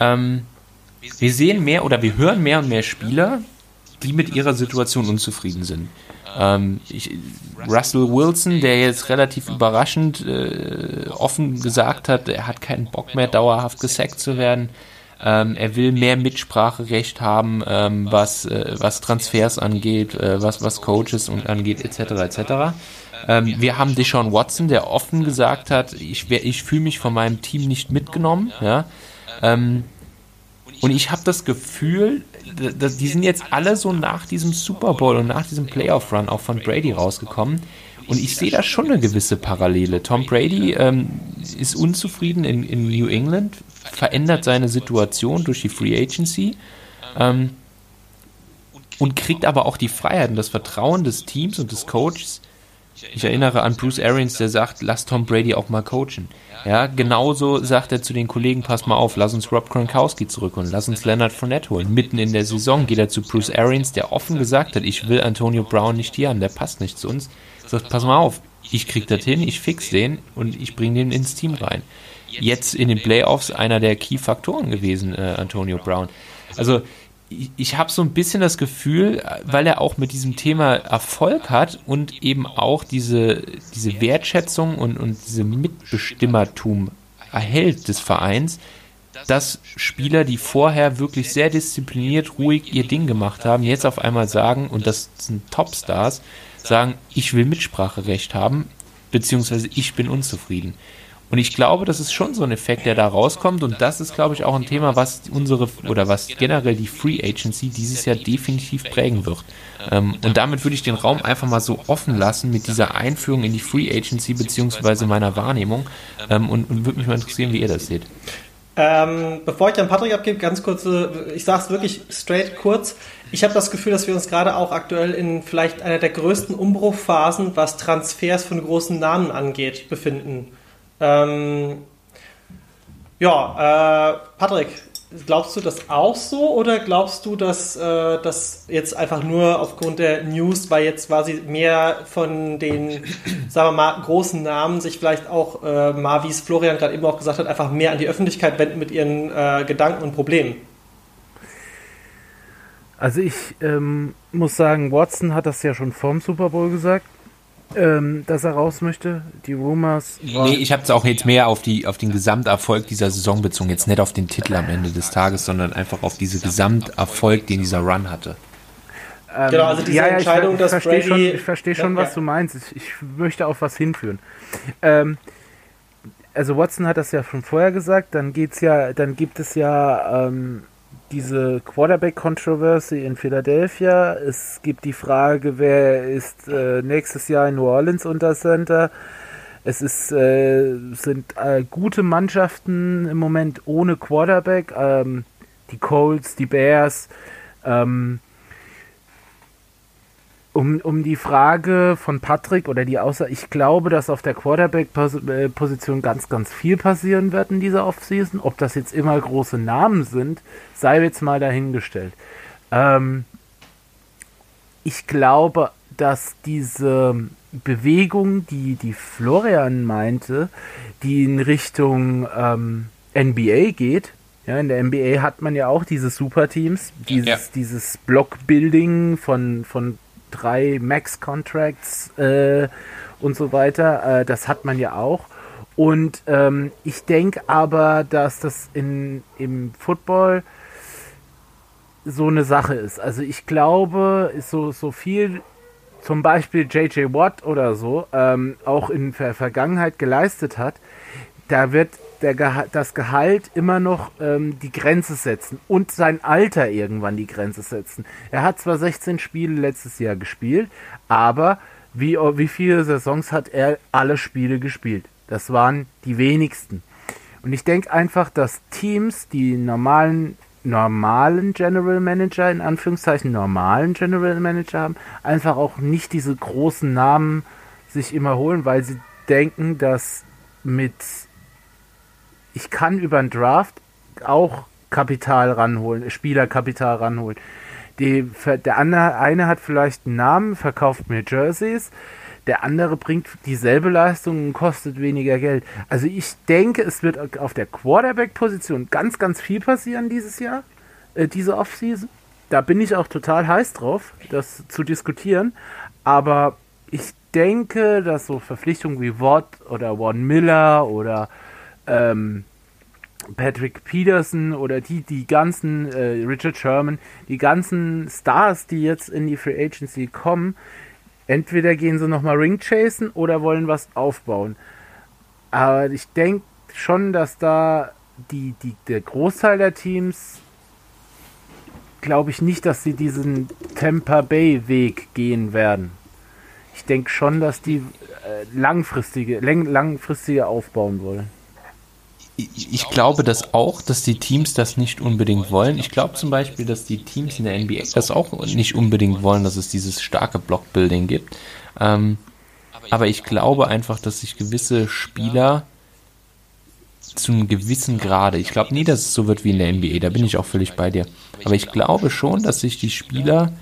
Ähm, wir sehen mehr oder wir hören mehr und mehr Spieler, die mit ihrer Situation unzufrieden sind. Ähm, ich, Russell Wilson, der jetzt relativ überraschend äh, offen gesagt hat, er hat keinen Bock mehr, dauerhaft gesackt zu werden. Ähm, er will mehr Mitspracherecht haben, ähm, was, äh, was Transfers angeht, äh, was, was Coaches und angeht, etc. etc. Ähm, wir haben Deshaun Watson, der offen gesagt hat, ich, ich fühle mich von meinem Team nicht mitgenommen. Ja? Ähm, und ich habe das Gefühl, dass die sind jetzt alle so nach diesem Super Bowl und nach diesem Playoff Run auch von Brady rausgekommen. Und ich sehe da schon eine gewisse Parallele. Tom Brady ähm, ist unzufrieden in, in, New England, verändert seine Situation durch die Free Agency ähm, und kriegt aber auch die Freiheit und das Vertrauen des Teams und des Coaches. Ich erinnere an Bruce Arians, der sagt, lass Tom Brady auch mal coachen. Ja, genauso sagt er zu den Kollegen, pass mal auf, lass uns Rob Gronkowski zurückholen, lass uns Leonard Fournette holen. Mitten in der Saison geht er zu Bruce Arians, der offen gesagt hat, ich will Antonio Brown nicht hier haben, der passt nicht zu uns. Sagt, pass mal auf, ich krieg das hin, ich fix den und ich bring den ins Team rein. Jetzt in den Playoffs einer der Key-Faktoren gewesen, äh, Antonio Brown. Also ich, ich habe so ein bisschen das Gefühl, weil er auch mit diesem Thema Erfolg hat und eben auch diese, diese Wertschätzung und, und diese Mitbestimmertum erhält des Vereins, dass Spieler, die vorher wirklich sehr diszipliniert, ruhig ihr Ding gemacht haben, jetzt auf einmal sagen, und das sind Topstars, sagen, ich will Mitspracherecht haben, beziehungsweise ich bin unzufrieden. Und ich glaube, das ist schon so ein Effekt, der da rauskommt. Und das ist, glaube ich, auch ein Thema, was unsere oder was generell die Free Agency dieses Jahr definitiv prägen wird. Ähm, und damit würde ich den Raum einfach mal so offen lassen mit dieser Einführung in die Free Agency beziehungsweise meiner Wahrnehmung. Ähm, und, und würde mich mal interessieren, wie ihr das seht. Ähm, bevor ich dann Patrick abgebe, ganz kurze, ich sage es wirklich straight kurz. Ich habe das Gefühl, dass wir uns gerade auch aktuell in vielleicht einer der größten Umbruchphasen, was Transfers von großen Namen angeht, befinden. Ähm, ja, äh, Patrick, glaubst du das auch so oder glaubst du, dass äh, das jetzt einfach nur aufgrund der News, weil jetzt quasi mehr von den, sagen wir mal, großen Namen sich vielleicht auch äh, mal, wie es Florian gerade eben auch gesagt hat, einfach mehr an die Öffentlichkeit wenden mit ihren äh, Gedanken und Problemen? Also ich ähm, muss sagen, Watson hat das ja schon vorm Super Bowl gesagt ähm, dass er raus möchte. Die Rumors. Nee, ich habe es auch jetzt mehr auf, die, auf den Gesamterfolg dieser Saison bezogen. Jetzt nicht auf den Titel am Ende des Tages, sondern einfach auf diesen Gesamterfolg, den dieser Run hatte. Ähm, genau, also diese ja, ja, Entscheidung, ich, ich dass verstehe schon, ich verstehe schon, ja, was du meinst. Ich, ich, möchte auf was hinführen. Ähm, also Watson hat das ja schon vorher gesagt. Dann geht's ja, dann gibt es ja ähm, diese Quarterback-Controversy in Philadelphia. Es gibt die Frage, wer ist äh, nächstes Jahr in New Orleans unter Center. Es ist, äh, sind äh, gute Mannschaften im Moment ohne Quarterback. Ähm, die Colts, die Bears. Ähm, um, um die Frage von Patrick oder die Aussage, ich glaube, dass auf der Quarterback-Position ganz, ganz viel passieren wird in dieser Offseason. Ob das jetzt immer große Namen sind, sei jetzt mal dahingestellt. Ähm, ich glaube, dass diese Bewegung, die, die Florian meinte, die in Richtung ähm, NBA geht, ja, in der NBA hat man ja auch diese Superteams, dieses, ja. dieses Blockbuilding von, von drei Max-Contracts äh, und so weiter. Äh, das hat man ja auch. Und ähm, ich denke aber, dass das in, im Football so eine Sache ist. Also ich glaube, so, so viel zum Beispiel JJ Watt oder so ähm, auch in der Vergangenheit geleistet hat, da wird der das Gehalt immer noch ähm, die Grenze setzen und sein Alter irgendwann die Grenze setzen. Er hat zwar 16 Spiele letztes Jahr gespielt, aber wie, wie viele Saisons hat er alle Spiele gespielt? Das waren die wenigsten. Und ich denke einfach, dass Teams, die normalen normalen General Manager, in Anführungszeichen normalen General Manager haben, einfach auch nicht diese großen Namen sich immer holen, weil sie denken, dass mit ich kann über einen Draft auch Kapital ranholen, Spielerkapital ranholen. Die, der andere, eine hat vielleicht einen Namen, verkauft mir Jerseys, der andere bringt dieselbe Leistung und kostet weniger Geld. Also ich denke, es wird auf der Quarterback-Position ganz, ganz viel passieren dieses Jahr, äh, diese Offseason. Da bin ich auch total heiß drauf, das zu diskutieren. Aber ich denke, dass so Verpflichtungen wie Watt oder Von Miller oder ähm, Patrick Peterson oder die, die ganzen, äh, Richard Sherman, die ganzen Stars, die jetzt in die Free Agency kommen, entweder gehen sie nochmal Ring chasen oder wollen was aufbauen. Aber ich denke schon, dass da die, die, der Großteil der Teams, glaube ich nicht, dass sie diesen Tampa Bay Weg gehen werden. Ich denke schon, dass die äh, langfristige, langfristige aufbauen wollen ich glaube das auch, dass die Teams das nicht unbedingt wollen. Ich glaube zum Beispiel, dass die Teams in der NBA das auch nicht unbedingt wollen, dass es dieses starke Blockbuilding gibt. Ähm, aber ich glaube einfach, dass sich gewisse Spieler zu einem gewissen Grade, ich glaube nie, dass es so wird wie in der NBA, da bin ich auch völlig bei dir. Aber ich glaube schon, dass sich die Spieler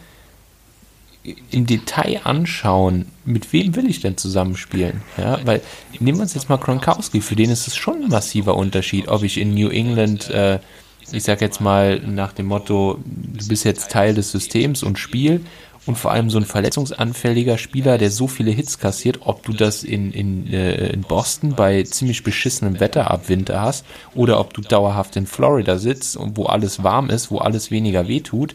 im Detail anschauen, mit wem will ich denn zusammenspielen? Ja, weil nehmen wir uns jetzt mal Gronkowski, für den ist es schon ein massiver Unterschied, ob ich in New England, äh, ich sag jetzt mal nach dem Motto, du bist jetzt Teil des Systems und Spiel und vor allem so ein verletzungsanfälliger Spieler, der so viele Hits kassiert, ob du das in, in, äh, in Boston bei ziemlich beschissenem Wetter ab Winter hast oder ob du dauerhaft in Florida sitzt und wo alles warm ist, wo alles weniger wehtut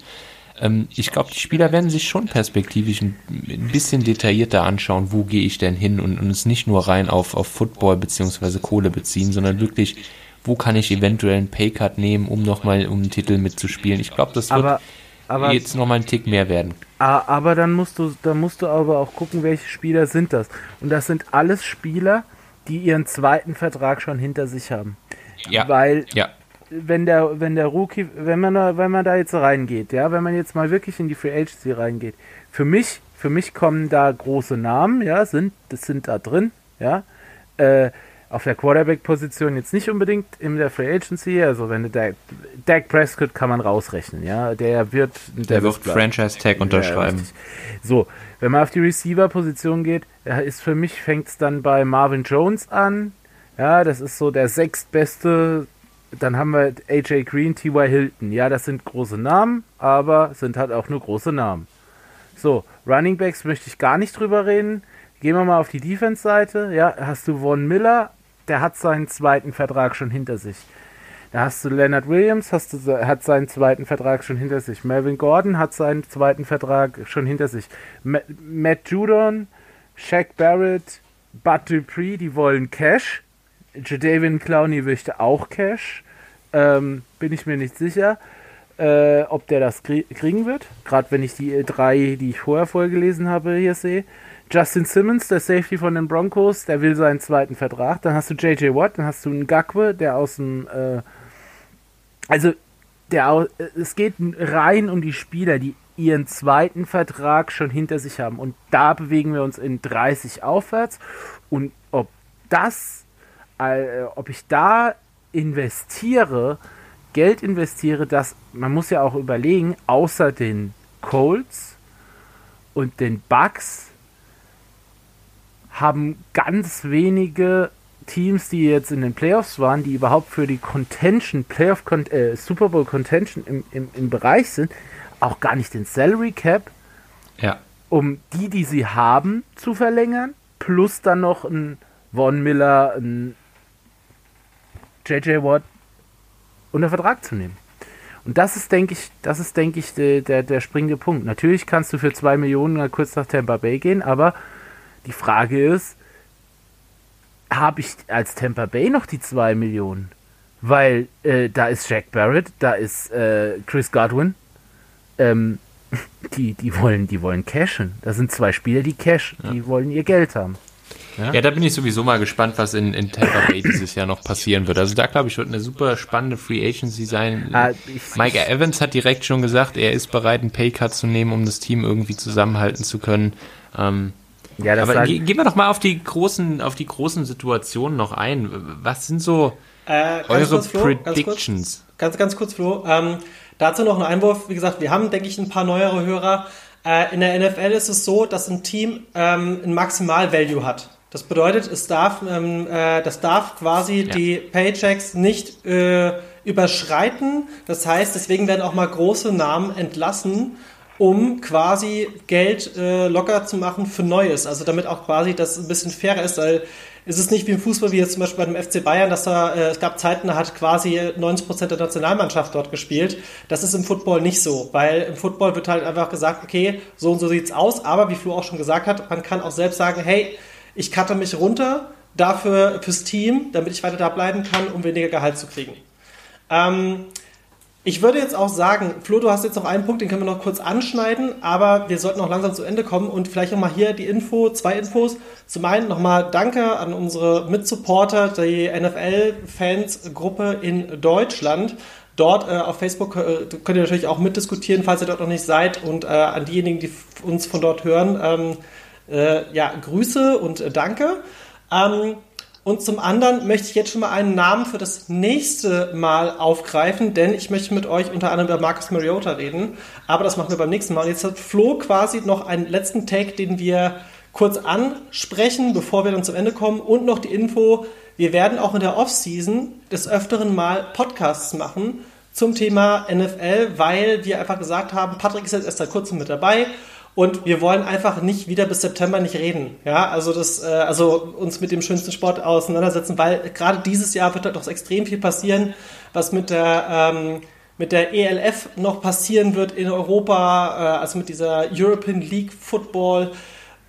ähm, ich glaube, die Spieler werden sich schon perspektivisch ein, ein bisschen detaillierter anschauen, wo gehe ich denn hin und, und es nicht nur rein auf, auf Football bzw. Kohle beziehen, sondern wirklich, wo kann ich eventuell einen Paycut nehmen, um nochmal um einen Titel mitzuspielen. Ich glaube, das wird aber, aber, jetzt nochmal einen Tick mehr werden. Aber dann musst du, dann musst du aber auch gucken, welche Spieler sind das. Und das sind alles Spieler, die ihren zweiten Vertrag schon hinter sich haben. Ja. Weil ja wenn der, wenn der Rookie, wenn man da, wenn man da jetzt reingeht, ja, wenn man jetzt mal wirklich in die Free Agency reingeht, für mich, für mich kommen da große Namen, ja, sind, das sind da drin, ja, äh, auf der Quarterback-Position jetzt nicht unbedingt in der Free Agency, also wenn du Dak, Prescott kann man rausrechnen, ja, der wird, der, der wird Franchise-Tag unterschreiben. Ja, so, wenn man auf die Receiver-Position geht, ist für mich, fängt es dann bei Marvin Jones an, ja, das ist so der sechstbeste dann haben wir AJ Green, T.Y. Hilton. Ja, das sind große Namen, aber sind halt auch nur große Namen. So, Running Backs möchte ich gar nicht drüber reden. Gehen wir mal auf die Defense-Seite. Ja, hast du Von Miller, der hat seinen zweiten Vertrag schon hinter sich. Da hast du Leonard Williams, hast du, hat seinen zweiten Vertrag schon hinter sich. Melvin Gordon hat seinen zweiten Vertrag schon hinter sich. Matt Judon, Shaq Barrett, Bud Dupree, die wollen Cash. Jadavian Clowney möchte auch Cash. Ähm, bin ich mir nicht sicher, äh, ob der das krie kriegen wird. Gerade wenn ich die drei, die ich vorher vorgelesen habe, hier sehe. Justin Simmons, der Safety von den Broncos, der will seinen zweiten Vertrag. Dann hast du JJ Watt, dann hast du einen Gakwe, der aus dem, äh, also der, äh, es geht rein um die Spieler, die ihren zweiten Vertrag schon hinter sich haben. Und da bewegen wir uns in 30 aufwärts. Und ob das, äh, ob ich da investiere, Geld investiere, das, man muss ja auch überlegen, außer den Colts und den Bucks haben ganz wenige Teams, die jetzt in den Playoffs waren, die überhaupt für die Contention, Playoff, äh, Super Bowl Contention im, im, im Bereich sind, auch gar nicht den Salary Cap, Ja. um die, die sie haben, zu verlängern, plus dann noch ein Von Miller, ein JJ Watt unter Vertrag zu nehmen. Und das ist, denke ich, das ist, denke ich, der, der, der springende Punkt. Natürlich kannst du für zwei Millionen kurz nach Tampa Bay gehen, aber die Frage ist, habe ich als Tampa Bay noch die zwei Millionen? Weil äh, da ist Jack Barrett, da ist äh, Chris Godwin. Ähm, die, die, wollen, die wollen cashen. Das sind zwei Spieler, die cash, die wollen ihr Geld haben. Ja, da bin ich sowieso mal gespannt, was in, in Tampa Bay dieses Jahr noch passieren wird. Also da glaube ich, wird eine super spannende Free Agency sein. Ah, Mike Evans hat direkt schon gesagt, er ist bereit, einen Paycut zu nehmen, um das Team irgendwie zusammenhalten zu können. Ähm, Ja, das aber ge gehen wir doch mal auf die großen, auf die großen Situationen noch ein. Was sind so Äh, eure kurz, Flo, ganz kurz. Predictions? Ganz, ganz kurz, Flo. Ähm, dazu noch ein Einwurf. Wie gesagt, wir haben, denke ich, ein paar neuere Hörer. Äh, in der NFL ist es so, dass ein Team ähm, ein Maximal-Value hat. Das bedeutet, es darf, ähm, äh, das darf quasi Ja. die Paychecks nicht äh, überschreiten. Das heißt, deswegen werden auch mal große Namen entlassen, um quasi Geld äh, locker zu machen für Neues. Also damit auch quasi das ein bisschen fairer ist, weil es ist nicht wie im Fußball, wie jetzt zum Beispiel bei dem FC Bayern, dass da, äh, es gab Zeiten, da hat quasi 90% der Nationalmannschaft dort gespielt. Das ist im Football nicht so, weil im Football wird halt einfach gesagt, okay, so und so sieht's aus, aber wie Flo auch schon gesagt hat, man kann auch selbst sagen, hey, ich cutte mich runter dafür fürs Team, damit ich weiter da bleiben kann, um weniger Gehalt zu kriegen. Ähm, ich würde jetzt auch sagen, Flo, du hast jetzt noch einen Punkt, den können wir noch kurz anschneiden, aber wir sollten auch langsam zu Ende kommen und vielleicht nochmal hier die Info, zwei Infos. Zum einen nochmal Danke an unsere Mitsupporter, die NFL-Fans-Gruppe in Deutschland. Dort äh, auf Facebook äh, könnt ihr natürlich auch mitdiskutieren, falls ihr dort noch nicht seid und äh, an diejenigen, die uns von dort hören, ähm, äh, ja, Grüße und äh, Danke. Ähm, und zum anderen möchte ich jetzt schon mal einen Namen für das nächste Mal aufgreifen, denn ich möchte mit euch unter anderem über Marcus Mariota reden. Aber das machen wir beim nächsten Mal. Jetzt hat Flo quasi noch einen letzten Take, den wir kurz ansprechen, bevor wir dann zum Ende kommen. Und noch die Info, wir werden auch in der Offseason des Öfteren mal Podcasts machen zum Thema NFL, weil wir einfach gesagt haben, Patrick ist jetzt erst seit kurzem mit dabei. Und wir wollen einfach nicht wieder bis September nicht reden. Ja, also das, äh, also uns mit dem schönsten Sport auseinandersetzen, weil gerade dieses Jahr wird halt doch extrem viel passieren, was mit der ähm, mit der ELF noch passieren wird in Europa, äh, also mit dieser European League Football.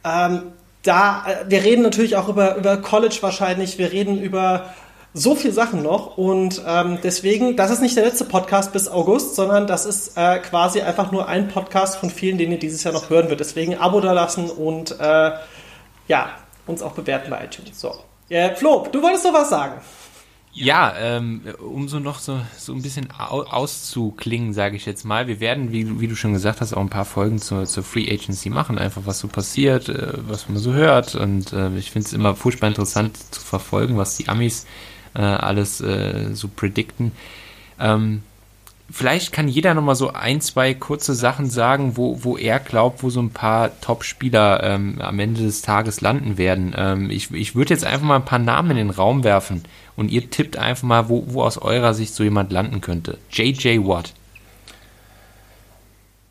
Ähm, da, äh, wir reden natürlich auch über, über College wahrscheinlich, wir reden über so viele Sachen noch und ähm, deswegen, das ist nicht der letzte Podcast bis August, sondern das ist äh, quasi einfach nur ein Podcast von vielen, den ihr dieses Jahr noch hören wird. Deswegen Abo da lassen und äh, ja, uns auch bewerten bei iTunes. So. Ja, Flo, du wolltest doch was sagen. Ja, ähm, um so noch so, so ein bisschen au auszuklingen, sage ich jetzt mal. Wir werden, wie, wie du schon gesagt hast, auch ein paar Folgen zur, zur Free Agency machen, einfach was so passiert, äh, was man so hört. Und äh, ich finde es immer furchtbar interessant zu verfolgen, was die Amis äh, alles äh, so predikten. Ähm, vielleicht kann jeder nochmal so ein, zwei kurze Sachen sagen, wo, wo er glaubt, wo so ein paar Top-Spieler ähm, am Ende des Tages landen werden. Ähm, ich ich würde jetzt einfach mal ein paar Namen in den Raum werfen und ihr tippt einfach mal, wo, wo aus eurer Sicht so jemand landen könnte. JJ Watt.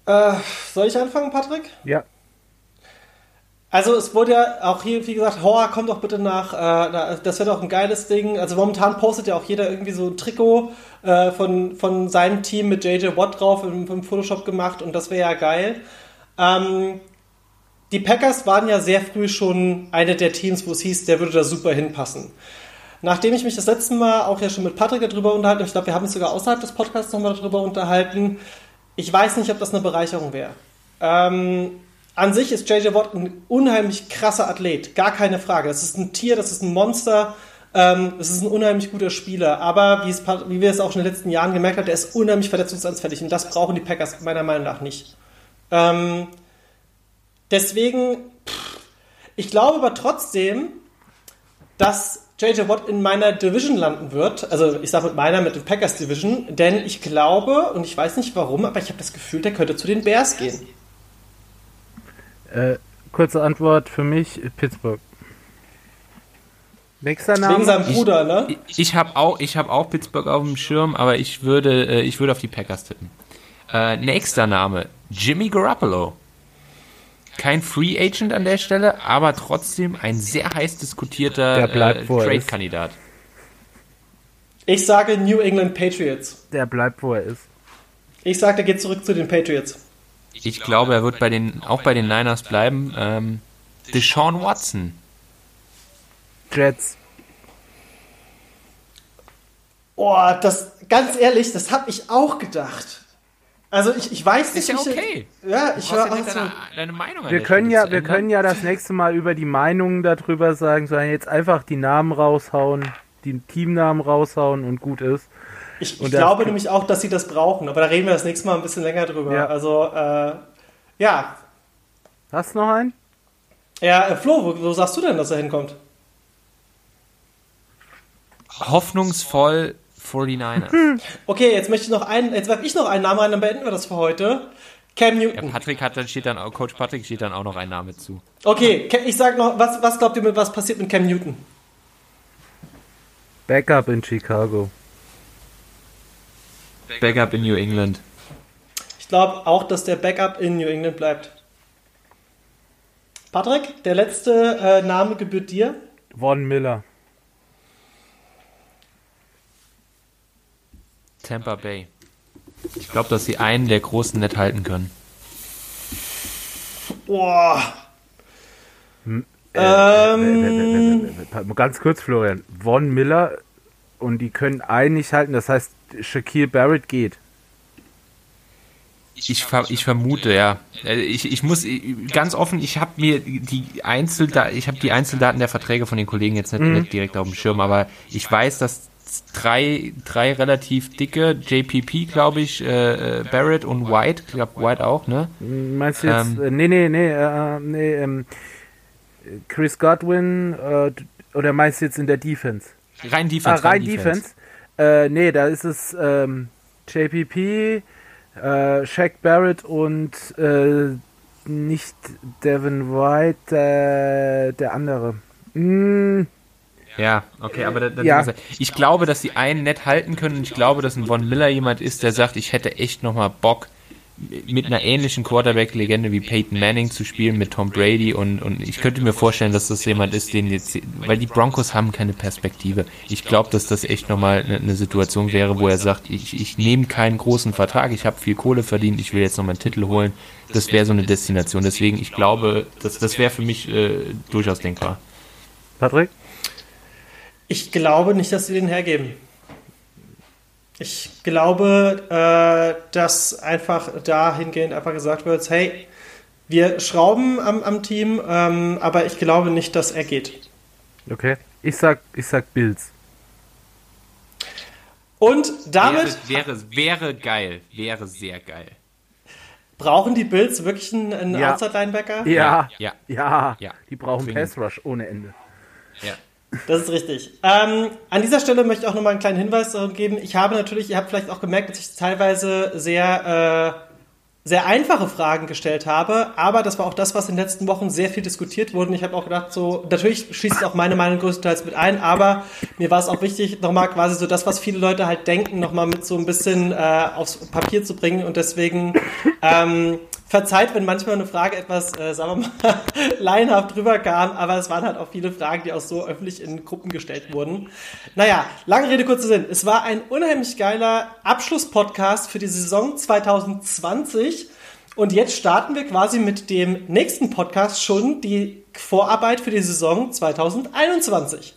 Äh, soll ich anfangen, Patrick? Ja. Also es wurde ja auch hier, wie gesagt, Horror, komm doch bitte nach, äh, das wird auch ein geiles Ding. Also momentan postet ja auch jeder irgendwie so ein Trikot äh, von, von seinem Team mit JJ Watt drauf im, im Photoshop gemacht und das wäre ja geil. Ähm, die Packers waren ja sehr früh schon eine der Teams, wo es hieß, der würde da super hinpassen. Nachdem ich mich das letzte Mal auch ja schon mit Patrick darüber unterhalten ich glaube, wir haben uns sogar außerhalb des Podcasts nochmal darüber unterhalten, ich weiß nicht, ob das eine Bereicherung wäre. Ähm, an sich ist JJ Watt ein unheimlich krasser Athlet, gar keine Frage. Das ist ein Tier, das ist ein Monster, ähm, das ist ein unheimlich guter Spieler. Aber wie, es, wie wir es auch schon in den letzten Jahren gemerkt haben, der ist unheimlich verletzungsanfällig und das brauchen die Packers meiner Meinung nach nicht. Ähm, deswegen, pff, ich glaube aber trotzdem, dass JJ Watt in meiner Division landen wird. Also ich sage mit meiner, mit den Packers Division. Denn ich glaube, und ich weiß nicht warum, aber ich habe das Gefühl, der könnte zu den Bears gehen. Äh, kurze Antwort für mich, Pittsburgh. Nächster Name? Wegen seinem Bruder, ne? Ich, ich habe auch, ich hab auch Pittsburgh auf dem Schirm, aber ich würde, äh, ich würde auf die Packers tippen. Äh, nächster Name, Jimmy Garoppolo. Kein Free Agent an der Stelle, aber trotzdem ein sehr heiß diskutierter äh. Trade-Kandidat. Ich sage New England Patriots. Der bleibt, wo er ist. Ich sage, der geht zurück zu den Patriots. Ich glaube, er wird bei den, auch bei den Niners bleiben. Ähm, Deshaun Watson. Jets. Oh, das, ganz ehrlich, das habe ich auch gedacht. Also ich, ich weiß nicht, Ist ja wie ich- okay. Ja, ich höre ja nicht auch so. deine, deine Meinung Wir können ja, wir ändern. können ja das nächste Mal über die Meinungen darüber sagen, sondern jetzt einfach die Namen raushauen, die Teamnamen raushauen und gut ist. Ich, ich glaube nämlich auch, dass sie das brauchen, aber da reden wir das nächste Mal ein bisschen länger drüber. Ja. Also, äh, ja. Hast du noch einen? Ja, äh, Flo, wo, wo sagst du denn, dass er hinkommt? Hoffnungsvoll 49ers. Okay, jetzt möchte ich noch einen, jetzt werfe ich noch einen Namen rein, dann beenden wir das für heute. Cam Ja, Newton. Patrick hat dann steht dann auch, Coach Patrick steht dann auch noch ein Name zu. Okay, ich sag noch, was, was glaubt ihr, mit, was passiert mit Cam Newton? Backup in Chicago. Backup in New England. Ich glaube auch, dass der Backup in New England bleibt. Patrick, der letzte äh, Name gebührt dir. Von Miller. Tampa Bay. Ich glaube, dass sie einen der Großen nicht halten können. Boah. Äh, Ähm, äh, äh, äh, Ganz kurz, Florian. Von Miller und die können einen nicht halten. Das heißt, Shaquille Barrett geht. Ich, ver ich vermute, ja. Äh, Ich, ich muss ganz offen, ich habe mir die Einzeldaten, ich habe die Einzeldaten der Verträge von den Kollegen jetzt nicht, nicht direkt auf dem Schirm, aber ich weiß, dass drei, drei relativ dicke, JPP, glaube ich, äh, äh, Barrett und White, ich glaube White auch, ne? Meinst du jetzt? Ähm. äh, nee, nee, nee, äh, nee, ähm, Chris Godwin äh, oder meinst du jetzt in der Defense? Rein Ah, Defense. rein Defense. Äh, nee, da ist es ähm, JPP, äh, Shaq Barrett und äh, nicht Devin White, äh, der andere. Hm, Ja, okay, aber da, da, Ja. ich glaube, dass die einen nett halten können ich glaube, dass ein Von Miller jemand ist, der sagt, ich hätte echt nochmal Bock, mit einer ähnlichen Quarterback-Legende wie Peyton Manning zu spielen, mit Tom Brady und, und ich könnte mir vorstellen, dass das jemand ist, den jetzt, weil die Broncos haben keine Perspektive. Ich glaube, dass das echt nochmal eine, eine Situation wäre, wo er sagt, ich, ich nehme keinen großen Vertrag, ich habe viel Kohle verdient, ich will jetzt nochmal einen Titel holen. Das wäre so eine Destination. Deswegen, ich glaube, das, das wäre für mich äh, durchaus denkbar. Patrick? ich glaube nicht, dass sie den hergeben. Ich glaube, äh, dass einfach dahingehend einfach gesagt wird, hey, wir schrauben am, am Team, ähm, aber ich glaube nicht, dass er geht. Okay. Ich sag, ich sag Bills. Und damit wäre, wäre, wäre geil. Wäre sehr geil. brauchen die Bills wirklich einen, einen Ja. Outside-Linebacker? Ja, Ja. ja, Ja. die brauchen Zwingend. Pass Rush ohne Ende. Das ist richtig. Ähm, an dieser Stelle möchte ich auch nochmal einen kleinen Hinweis darum geben. Ich habe natürlich, ihr habt vielleicht auch gemerkt, dass ich teilweise sehr, äh, sehr einfache Fragen gestellt habe, aber das war auch das, was in den letzten Wochen sehr viel diskutiert wurde. Und ich habe auch gedacht, so, natürlich schließt auch meine Meinung größtenteils mit ein, aber mir war es auch wichtig, nochmal quasi so das, was viele Leute halt denken, nochmal mit so ein bisschen äh, aufs Papier zu bringen. Und deswegen ähm, verzeiht, wenn manchmal eine Frage etwas, äh, sagen wir mal, laienhaft rüberkam, aber es waren halt auch viele Fragen, die auch so öffentlich in Gruppen gestellt wurden. Naja, lange Rede, kurzer Sinn. Es war ein unheimlich geiler Abschlusspodcast für die Saison 2020. Und jetzt starten wir quasi mit dem nächsten Podcast schon die Vorarbeit für die Saison 2021.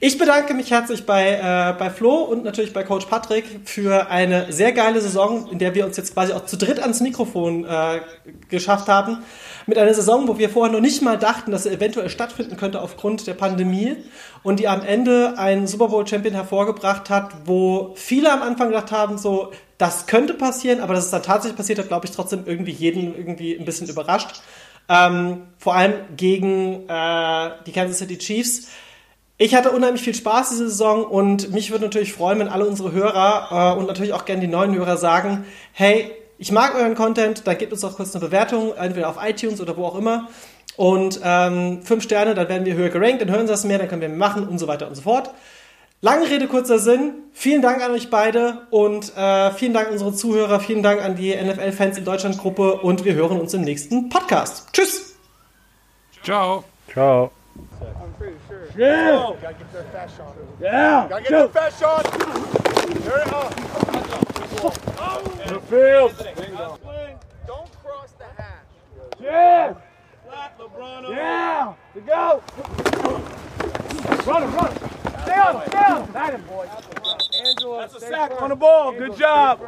Ich bedanke mich herzlich bei, äh, bei Flo und natürlich bei Coach Patrick für eine sehr geile Saison, in der wir uns jetzt quasi auch zu dritt ans Mikrofon äh, geschafft haben. Mit einer Saison, wo wir vorher noch nicht mal dachten, dass sie eventuell stattfinden könnte aufgrund der Pandemie und die am Ende einen Super Bowl Champion hervorgebracht hat, wo viele am Anfang gedacht haben, so, das könnte passieren, aber dass es dann tatsächlich passiert hat, glaube ich trotzdem irgendwie jeden irgendwie ein bisschen überrascht. Ähm, vor allem gegen äh, die Kansas City Chiefs. Ich hatte unheimlich viel Spaß diese Saison und mich würde natürlich freuen, wenn alle unsere Hörer äh, und natürlich auch gerne die neuen Hörer sagen, hey, ich mag euren Content, dann gebt uns doch kurz eine Bewertung, entweder auf iTunes oder wo auch immer. Und ähm, fünf Sterne, dann werden wir höher gerankt, dann hören sie das mehr, dann können wir mehr machen und so weiter und so fort. Lange Rede, kurzer Sinn. Vielen Dank an euch beide und äh, vielen Dank an unsere Zuhörer, vielen Dank an die NFL-Fans in Deutschland-Gruppe und wir hören uns im nächsten Podcast. Tschüss! Ciao. Ciao. I'm. Yeah. Gotta get their fast shot. Yeah. Gotta get their fast shot. Very high. The field. Don't cross the hash. Yeah. Flat, LeBron. Yeah. To go. Run him, run him. Stay on him, stay on him. That him, boy. That's a sack on the ball. Good job.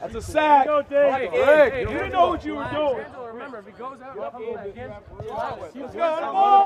That's a sack. Rick, Rick, you didn't know what you were doing. Remember, if he goes out, Let's go on the ball.